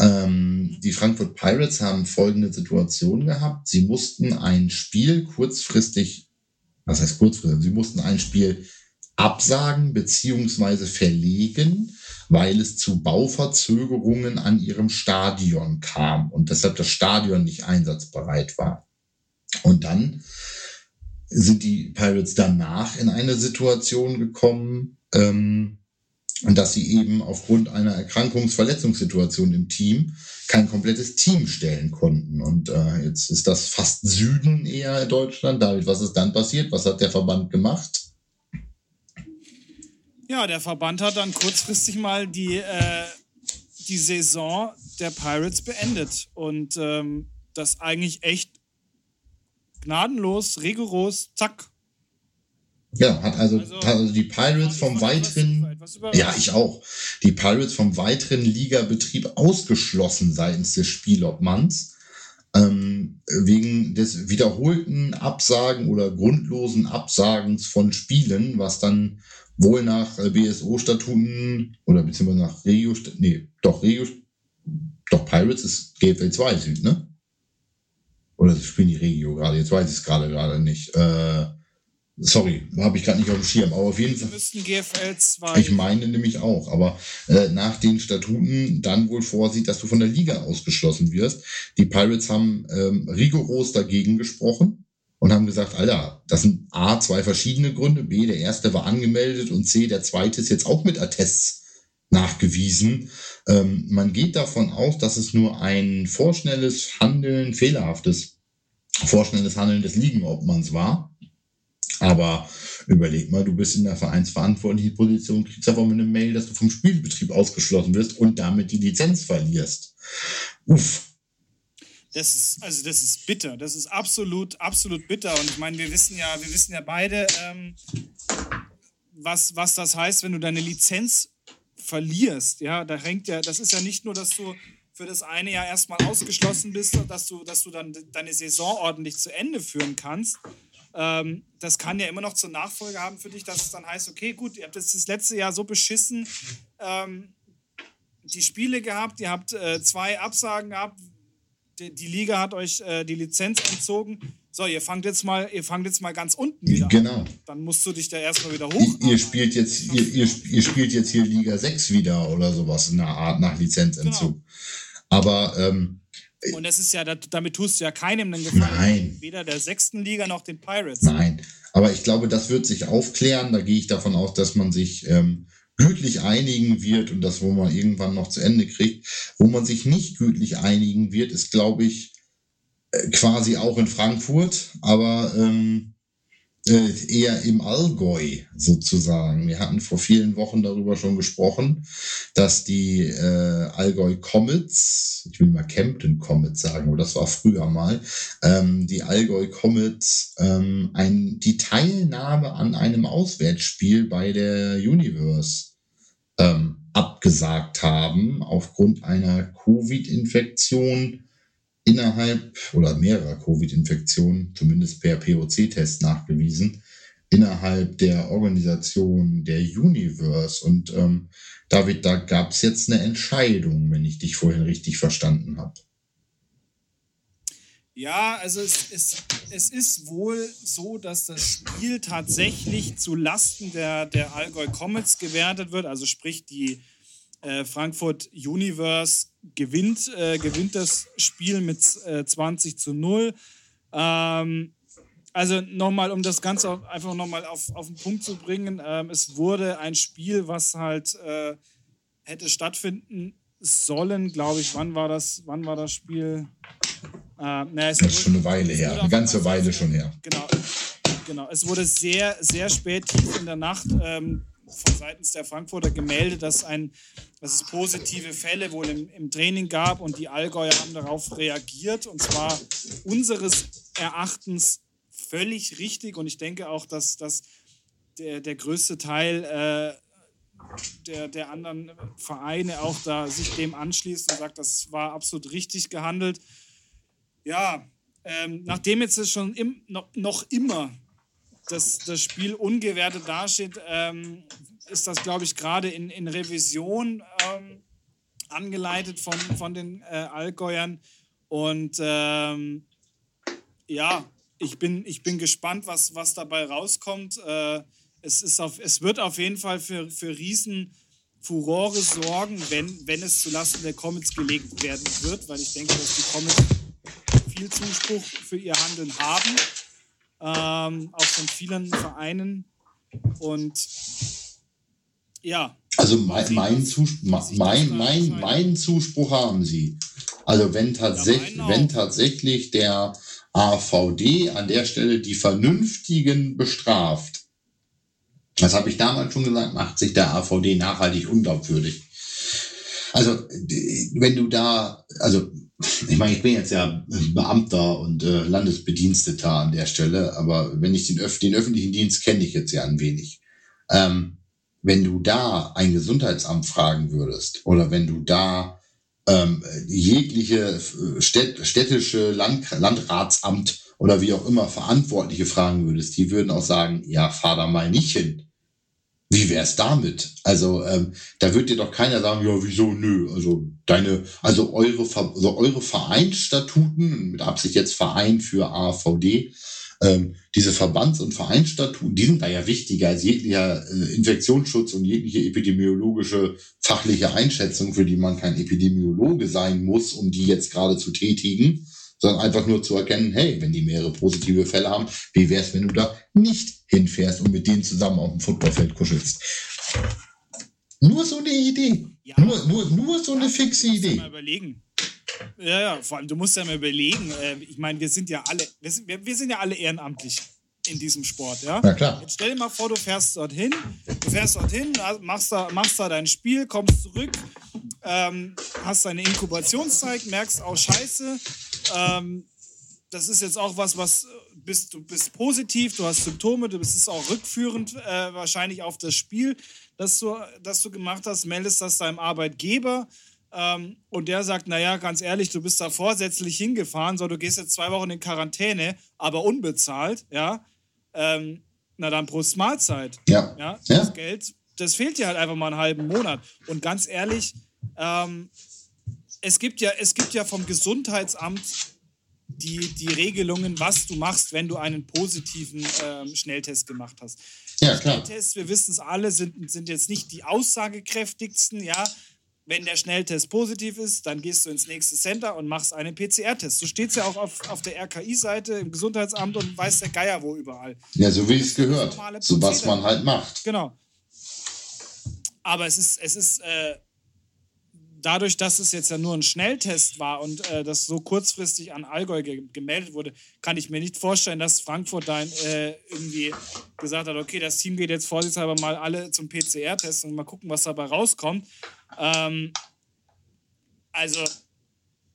ähm, die Frankfurt Pirates haben folgende Situation gehabt. Sie mussten ein Spiel kurzfristig, was heißt kurzfristig? Sie mussten ein Spiel absagen beziehungsweise verlegen, weil es zu Bauverzögerungen an ihrem Stadion kam und deshalb das Stadion nicht einsatzbereit war. Und dann sind die Pirates danach in eine Situation gekommen, ähm, und dass sie eben aufgrund einer Erkrankungs-Verletzungssituation im Team kein komplettes Team stellen konnten. Und äh, jetzt ist das fast Süden eher in Deutschland. David, was ist dann passiert? Was hat der Verband gemacht? Ja, der Verband hat dann kurzfristig mal die, äh, die Saison der Pirates beendet. Und ähm, das eigentlich echt gnadenlos, rigoros, zack, ja, hat also, also, also die Pirates vom weiteren, ja, ich auch, die Pirates vom weiteren Ligabetrieb ausgeschlossen seitens des Spielobmanns, ähm, wegen des wiederholten Absagen oder grundlosen Absagens von Spielen, was dann wohl nach äh, BSO-Statuten oder beziehungsweise nach Regio, nee, doch Regio, doch Pirates ist GFL 2 Süd, ne? Oder spielen die Regio gerade? Jetzt weiß ich es gerade gerade nicht. Äh, Sorry, habe ich gerade nicht auf dem Schirm. Aber auf jeden Fall. müssten GFL 2. Ich meine nämlich auch. Aber äh, nach den Statuten dann wohl vorsieht, dass du von der Liga ausgeschlossen wirst. Die Pirates haben ähm, rigoros dagegen gesprochen und haben gesagt, Alter, das sind A, zwei verschiedene Gründe. B, der erste war angemeldet und C, der zweite ist jetzt auch mit Attests nachgewiesen. Ähm, man geht davon aus, dass es nur ein vorschnelles Handeln, fehlerhaftes, vorschnelles Handeln des Ligenobmanns war aber überleg mal, du bist in der vereinsverantwortlichen Position, kriegst einfach mal eine Mail, dass du vom Spielbetrieb ausgeschlossen wirst und damit die Lizenz verlierst. Uff. Das ist, also das ist bitter. Das ist absolut, absolut bitter. Und ich meine, wir wissen ja, wir wissen ja beide, ähm, was, was das heißt, wenn du deine Lizenz verlierst. Ja, da hängt ja, das ist ja nicht nur, dass du für das eine Jahr erstmal ausgeschlossen bist, dass du, dass du dann deine Saison ordentlich zu Ende führen kannst, ähm, das kann ja immer noch zur Nachfolge haben für dich, dass es dann heißt, okay, gut, ihr habt jetzt das letzte Jahr so beschissen ähm, die Spiele gehabt, ihr habt äh, zwei Absagen gehabt, die, die Liga hat euch äh, die Lizenz entzogen. So, ihr fangt jetzt mal, ihr fangt jetzt mal ganz unten wieder genau. an. Dann musst du dich da erstmal wieder hoch. Ihr, ihr spielt jetzt, ihr, ihr, ihr, spielt jetzt hier Liga 6 wieder oder sowas in der Art nach Lizenzentzug. Genau. Aber ähm, und das ist ja, damit tust du ja keinem einen Gefallen. Nein. Weder der sechsten Liga noch den Pirates. Nein. Aber ich glaube, das wird sich aufklären. Da gehe ich davon aus, dass man sich ähm, gütlich einigen wird und das, wo man irgendwann noch zu Ende kriegt. Wo man sich nicht gütlich einigen wird, ist, glaube ich, äh, quasi auch in Frankfurt, aber ähm, äh, eher im Allgäu sozusagen. Wir hatten vor vielen Wochen darüber schon gesprochen, dass die äh, Allgäu Comets, ich will mal Kempten Comets sagen, aber das war früher mal, ähm, die Allgäu Comets ähm, ein, die Teilnahme an einem Auswärtsspiel bei der Universe ähm, abgesagt haben aufgrund einer Covid-Infektion innerhalb oder mehrerer Covid-Infektionen, zumindest per POC-Test nachgewiesen, innerhalb der Organisation der Universe. Und ähm, David, da gab es jetzt eine Entscheidung, wenn ich dich vorhin richtig verstanden habe. Ja, also es, es, es ist wohl so, dass das Spiel tatsächlich zu Lasten der, der Allgäu Comets gewertet wird. Also sprich, die äh, Frankfurt Universe gewinnt, äh, gewinnt das Spiel mit äh, 20 zu 0. Ähm, also nochmal, um das Ganze einfach nochmal auf, auf den Punkt zu bringen, ähm, es wurde ein Spiel, was halt äh, hätte stattfinden sollen, glaube ich. Wann war das, wann war das Spiel? Äh, na, das ist schon eine Weile her, eine ganze Weile schon her. Genau, genau. Es wurde sehr, sehr spät, tief in der Nacht ähm, seitens der Frankfurter gemeldet, dass, ein, dass es positive Fälle wohl im, im Training gab und die Allgäuer haben darauf reagiert und zwar unseres Erachtens völlig richtig und ich denke auch, dass, dass der, der größte Teil äh, der, der anderen Vereine auch da sich dem anschließt und sagt, das war absolut richtig gehandelt. Ja, ähm, nachdem jetzt schon im, noch, noch immer das, das Spiel ungewertet dasteht, ähm, ist das, glaube ich, gerade in, in Revision ähm, angeleitet von, von den äh, Allgäuern. Und ähm, ja, ich bin, ich bin gespannt, was, was dabei rauskommt. Äh, es, ist auf, es wird auf jeden Fall für, für riesen Furore sorgen, wenn, wenn es zulasten der Comets gelegt werden wird, weil ich denke, dass die Comets viel Zuspruch für ihr Handeln haben ähm, auch von vielen Vereinen. Und ja. Also mein, mein, Zuspruch, mein, mein, mein Zuspruch haben sie. Also wenn, tatsächlich, ja, wenn tatsächlich der AVD an der Stelle die Vernünftigen bestraft, das habe ich damals schon gesagt, macht sich der AVD nachhaltig unglaubwürdig. Also wenn du da, also ich meine, ich bin jetzt ja Beamter und äh, Landesbediensteter an der Stelle, aber wenn ich den, Öf den öffentlichen Dienst kenne ich jetzt ja ein wenig. Ähm, wenn du da ein Gesundheitsamt fragen würdest oder wenn du da ähm, jegliche äh, städt städtische Land Landratsamt oder wie auch immer Verantwortliche fragen würdest, die würden auch sagen, ja, fahr da mal nicht hin. Wie wär's damit? Also ähm, da wird dir doch keiner sagen, ja, wieso, nö. Also deine, also eure, also eure Vereinsstatuten, mit Absicht jetzt Verein für AVD, ähm, diese Verbands- und Vereinsstatuten, die sind da ja wichtiger als jeglicher äh, Infektionsschutz und jegliche epidemiologische fachliche Einschätzung, für die man kein Epidemiologe sein muss, um die jetzt gerade zu tätigen sondern einfach nur zu erkennen, hey, wenn die mehrere positive Fälle haben, wie wäre es, wenn du da nicht hinfährst und mit denen zusammen auf dem Footballfeld kuschelst? Nur so eine Idee. Ja, nur, nur, nur so eine fixe Idee. Mal überlegen. Ja, ja, vor allem, du musst ja mal überlegen, äh, ich meine, wir sind ja alle, wir sind, wir, wir sind ja alle ehrenamtlich in diesem Sport, ja? Na klar. Jetzt stell dir mal vor, du fährst dorthin, du fährst dorthin, machst da, machst da dein Spiel, kommst zurück, ähm, hast deine Inkubationszeit, merkst auch Scheiße, ähm, das ist jetzt auch was, was bist, du bist positiv, du hast Symptome, du bist es auch rückführend äh, wahrscheinlich auf das Spiel, das du, das du gemacht hast, meldest das deinem Arbeitgeber ähm, und der sagt, naja, ganz ehrlich, du bist da vorsätzlich hingefahren, so du gehst jetzt zwei Wochen in Quarantäne, aber unbezahlt, ja, ähm, na dann Prost Mahlzeit. Ja. ja. Das ja. Geld, das fehlt dir halt einfach mal einen halben Monat. Und ganz ehrlich, ähm, es, gibt ja, es gibt ja vom Gesundheitsamt die, die Regelungen, was du machst, wenn du einen positiven ähm, Schnelltest gemacht hast. Ja, klar. Schnelltests, wir wissen es alle, sind, sind jetzt nicht die aussagekräftigsten, ja. Wenn der Schnelltest positiv ist, dann gehst du ins nächste Center und machst einen PCR-Test. So steht es ja auch auf, auf der RKI-Seite im Gesundheitsamt und weiß der Geier wo überall. Ja, so wie es gehört. So was man halt macht. Genau. Aber es ist, es ist äh, dadurch, dass es jetzt ja nur ein Schnelltest war und äh, das so kurzfristig an Allgäu ge gemeldet wurde, kann ich mir nicht vorstellen, dass Frankfurt da äh, irgendwie gesagt hat, okay, das Team geht jetzt vorsichtshalber mal alle zum PCR-Test und mal gucken, was dabei rauskommt. Ähm, also,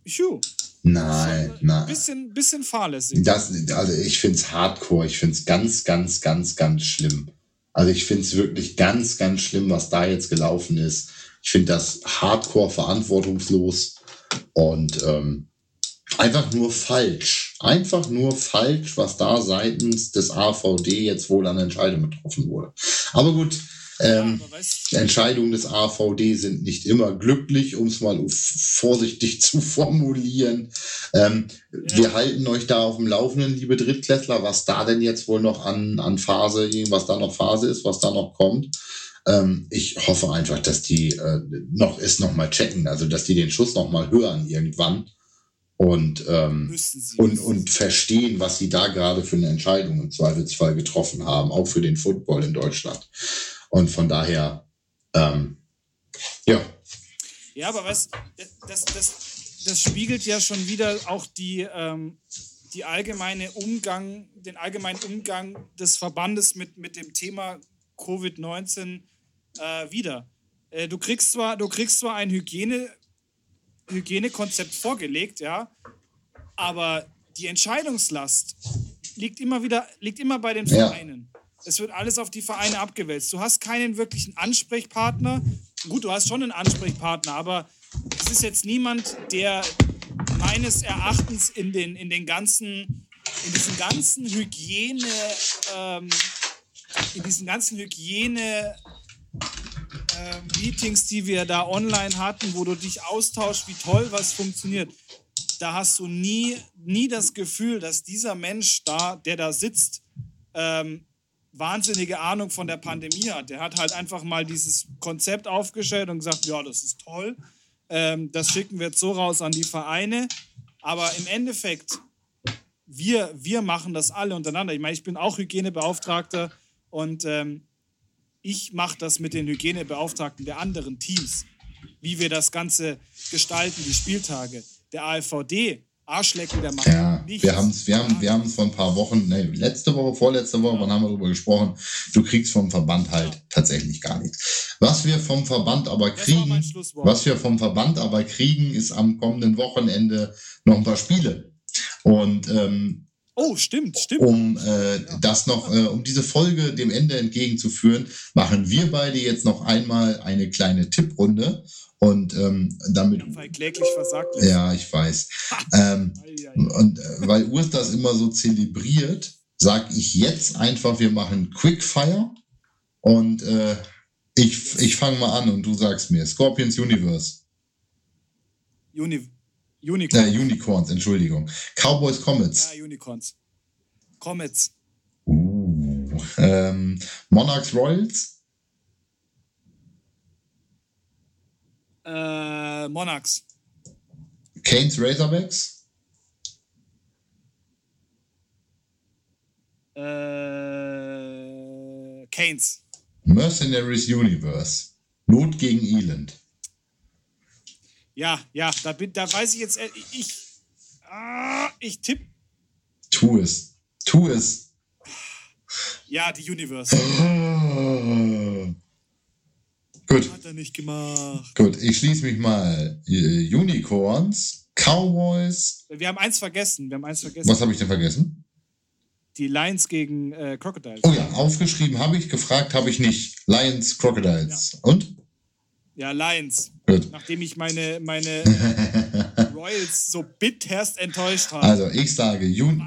phew. Nein, nein. Bisschen, bisschen fahrlässig. Das, also ich finde es hardcore, ich finde es ganz, ganz, ganz, ganz schlimm. Also ich finde es wirklich ganz, ganz schlimm, was da jetzt gelaufen ist. Ich finde das hardcore verantwortungslos und ähm, einfach nur falsch. Einfach nur falsch, was da seitens des AVD jetzt wohl an Entscheidungen getroffen wurde. Aber gut, ähm, ja, Entscheidungen des AVD sind nicht immer glücklich, um es mal vorsichtig zu formulieren. Ähm, ja. Wir halten euch da auf dem Laufenden, liebe Drittklässler, was da denn jetzt wohl noch an, an Phase, was da noch Phase ist, was da noch kommt. Ähm, ich hoffe einfach, dass die äh, noch es noch mal checken, also dass die den Schuss noch mal hören irgendwann und, ähm, und, und verstehen, was sie da gerade für eine Entscheidung im Zweifelsfall getroffen haben, auch für den Football in Deutschland. Und von daher, ähm, ja. Ja, aber was, das, das, das spiegelt ja schon wieder auch die, ähm, die allgemeine Umgang, den allgemeinen Umgang des Verbandes mit, mit dem Thema Covid-19 äh, wieder. Äh, du, kriegst zwar, du kriegst zwar ein Hygiene, Hygienekonzept vorgelegt, ja, aber die Entscheidungslast liegt immer wieder, liegt immer bei den Vereinen. Ja. Es wird alles auf die Vereine abgewälzt. Du hast keinen wirklichen Ansprechpartner. Gut, du hast schon einen Ansprechpartner, aber es ist jetzt niemand, der meines Erachtens in den, in den ganzen, in diesen ganzen Hygiene, ähm, in diesen ganzen Hygiene äh, Meetings, die wir da online hatten, wo du dich austauschst, wie toll was funktioniert, da hast du nie, nie das Gefühl, dass dieser Mensch da, der da sitzt, ähm, wahnsinnige Ahnung von der Pandemie hat. Der hat halt einfach mal dieses Konzept aufgestellt und gesagt, ja, das ist toll. Ähm, das schicken wir jetzt so raus an die Vereine. Aber im Endeffekt, wir, wir machen das alle untereinander. Ich meine, ich bin auch Hygienebeauftragter und ähm, ich mache das mit den Hygienebeauftragten der anderen Teams, wie wir das Ganze gestalten, die Spieltage. Der AfVD, Arschlecken, der macht ja, nichts. Wir, haben's, wir, haben, wir haben es vor ein paar Wochen, nee, letzte Woche, vorletzte Woche, ja. wann haben wir darüber gesprochen? Du kriegst vom Verband halt ja. tatsächlich gar nichts. Was wir vom Verband aber kriegen, was wir vom Verband aber kriegen, ist am kommenden Wochenende noch ein paar Spiele. Und ähm, Oh, stimmt, stimmt. Um äh, das noch, äh, um diese Folge dem Ende entgegenzuführen, machen wir beide jetzt noch einmal eine kleine Tipprunde. Und ähm, damit. kläglich versagt. Ja, ich weiß. ähm, und äh, weil Urs das immer so zelebriert, sage ich jetzt einfach, wir machen Quickfire. Und äh, ich, ich fange mal an und du sagst mir Scorpions Universe. Universe. Unicorns. Äh, Unicorns, Entschuldigung. Cowboys Comets. Ja, Unicorns. Comets. Uh, ähm, Monarchs Royals. Äh, Monarchs. Canes Razorbacks. Äh, Canes. Mercenaries Universe. Not gegen Elend. Ja, ja, da, bin, da weiß ich jetzt, äh, ich, ah, ich tippe. Tu es. Tu es. Ja, die Universe. Gut. Hat er nicht gemacht. Gut, ich schließe mich mal. Äh, Unicorns, Cowboys. Wir haben eins vergessen. Wir haben eins vergessen. Was habe ich denn vergessen? Die Lions gegen äh, Crocodiles. Oh ja, aufgeschrieben habe ich, gefragt habe ich nicht. Lions, Crocodiles. Ja. Und? Ja, Lions. Nachdem ich meine, meine Royals so bitterst enttäuscht habe. Also ich sage, Un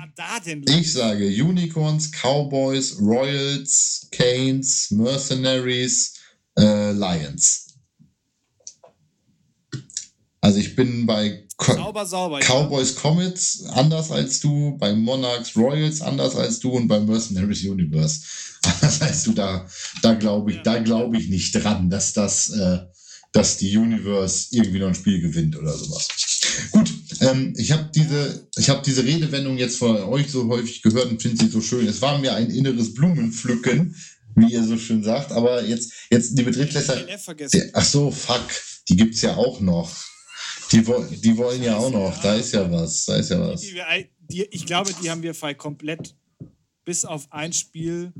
ich sage Unicorns, Cowboys, Royals, Canes, Mercenaries, äh, Lions. Also ich bin bei Co sauber, sauber, Cowboys ja. Comets anders als du, bei Monarchs Royals anders als du und bei Mercenaries Universe anders als du. Da, da glaube ich, ja. da glaube ich nicht dran, dass das äh, dass die Universe irgendwie noch ein Spiel gewinnt oder sowas. Gut, ähm, ich habe diese, ich hab diese Redewendung jetzt von euch so häufig gehört und finde sie so schön. Es war mir ein inneres Blumenpflücken, wie ihr so schön sagt, aber jetzt, jetzt die Drittlässer. Ach so, fuck, die gibt's ja auch noch. Die, die wollen ja auch noch, da ist ja was, da ist ja was. Die, die, ich glaube, die haben wir frei komplett bis auf ein Spiel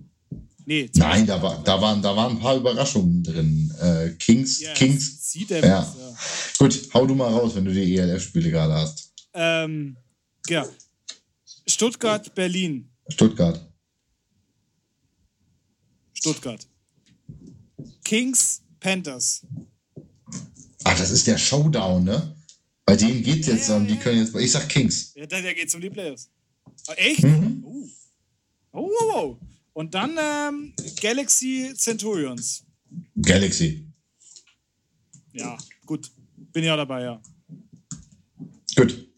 Nee, Nein, da, war, da, waren, da waren ein paar Überraschungen drin. Äh, Kings, yeah, Kings. Ja. ja. Gut, hau du mal raus, wenn du die ELF-Spiele gerade hast. Ähm, ja. Stuttgart, Berlin. Stuttgart. Stuttgart. Kings, Panthers. Ach, das ist der Showdown, ne? Bei denen geht es jetzt ja, um, die können jetzt. Ich sag Kings. Ja, da geht's um die Playoffs. Ah, echt? Mhm. Oh, oh, oh. Und dann ähm, Galaxy Centurions. Galaxy. Ja, gut. Bin ja dabei, ja. Gut.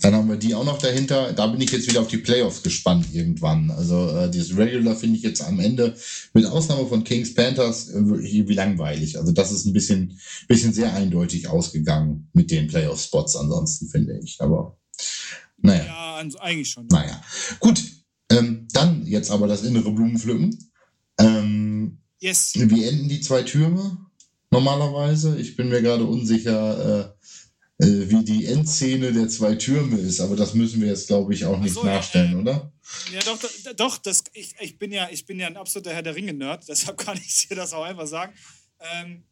Dann haben wir die auch noch dahinter. Da bin ich jetzt wieder auf die Playoffs gespannt irgendwann. Also äh, dieses Regular finde ich jetzt am Ende, mit Ausnahme von Kings Panthers, äh, wie langweilig. Also das ist ein bisschen, bisschen sehr eindeutig ausgegangen mit den Playoff-Spots ansonsten, finde ich. Aber naja. Ja, also eigentlich schon. Naja. Gut, ähm, dann jetzt aber das innere Blumenpflücken. Ähm, yes. Wie enden die zwei Türme normalerweise? Ich bin mir gerade unsicher, äh, äh, wie die Endszene der zwei Türme ist, aber das müssen wir jetzt, glaube ich, auch nicht so, nachstellen, äh, oder? Ja, doch, doch das, ich, ich, bin ja, ich bin ja ein absoluter Herr der Ringe-Nerd, deshalb kann ich dir das auch einfach sagen. Ähm,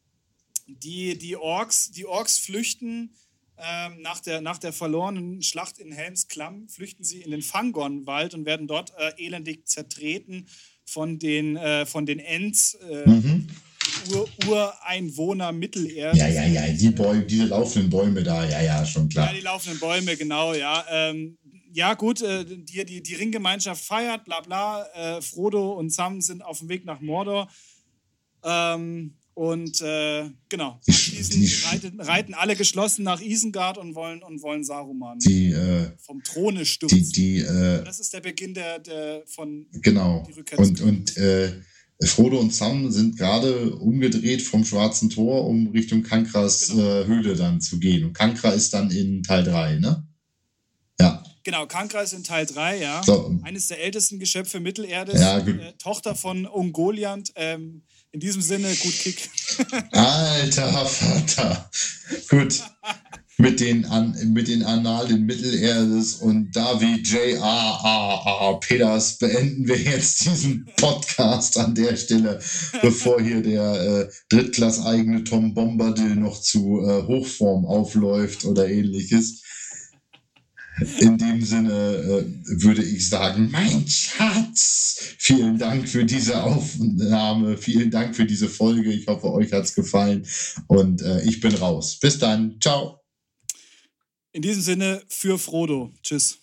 die, die, Orks, die Orks flüchten ähm, nach, der, nach der verlorenen Schlacht in Helms Klamm flüchten sie in den Fangornwald und werden dort äh, elendig zertreten von den, äh, von den Ents. Äh, mhm. Ur Ureinwohner Mittelerde. Ja, ja, ja, die Bäume, diese laufenden Bäume da, ja, ja, schon klar. Ja, die laufenden Bäume, genau, ja. Ähm, ja, gut, äh, die, die, die Ringgemeinschaft feiert, bla bla. Äh, Frodo und Sam sind auf dem Weg nach Mordor. Ähm, und äh, genau, anschließend reiten, reiten, alle geschlossen nach Isengard und wollen, und wollen Saruman die, äh, vom Throne stürzen. Die, die, äh, das ist der Beginn der, der von Genau. Und, und äh, Frodo und Sam sind gerade umgedreht vom Schwarzen Tor, um Richtung Kankras genau. Äh, Höhle dann zu gehen. Und Kankra ist dann in Teil 3, ne? Genau, Kankra ist in Teil 3, ja. So. Eines der ältesten Geschöpfe Mittelerdes. Ja, äh, Tochter von Ungoliant. Ähm, in diesem Sinne, gut Kick. Alter Vater. Gut. Mit den, An mit den Annalen Mittelerdes und David J.A.A.A. Peters beenden wir jetzt diesen Podcast an der Stelle, bevor hier der äh, Drittklass-eigene Tom Bombadil noch zu äh, Hochform aufläuft oder ähnliches. In dem Sinne äh, würde ich sagen, mein Schatz, vielen Dank für diese Aufnahme, vielen Dank für diese Folge. Ich hoffe, euch hat es gefallen und äh, ich bin raus. Bis dann, ciao. In diesem Sinne, für Frodo. Tschüss.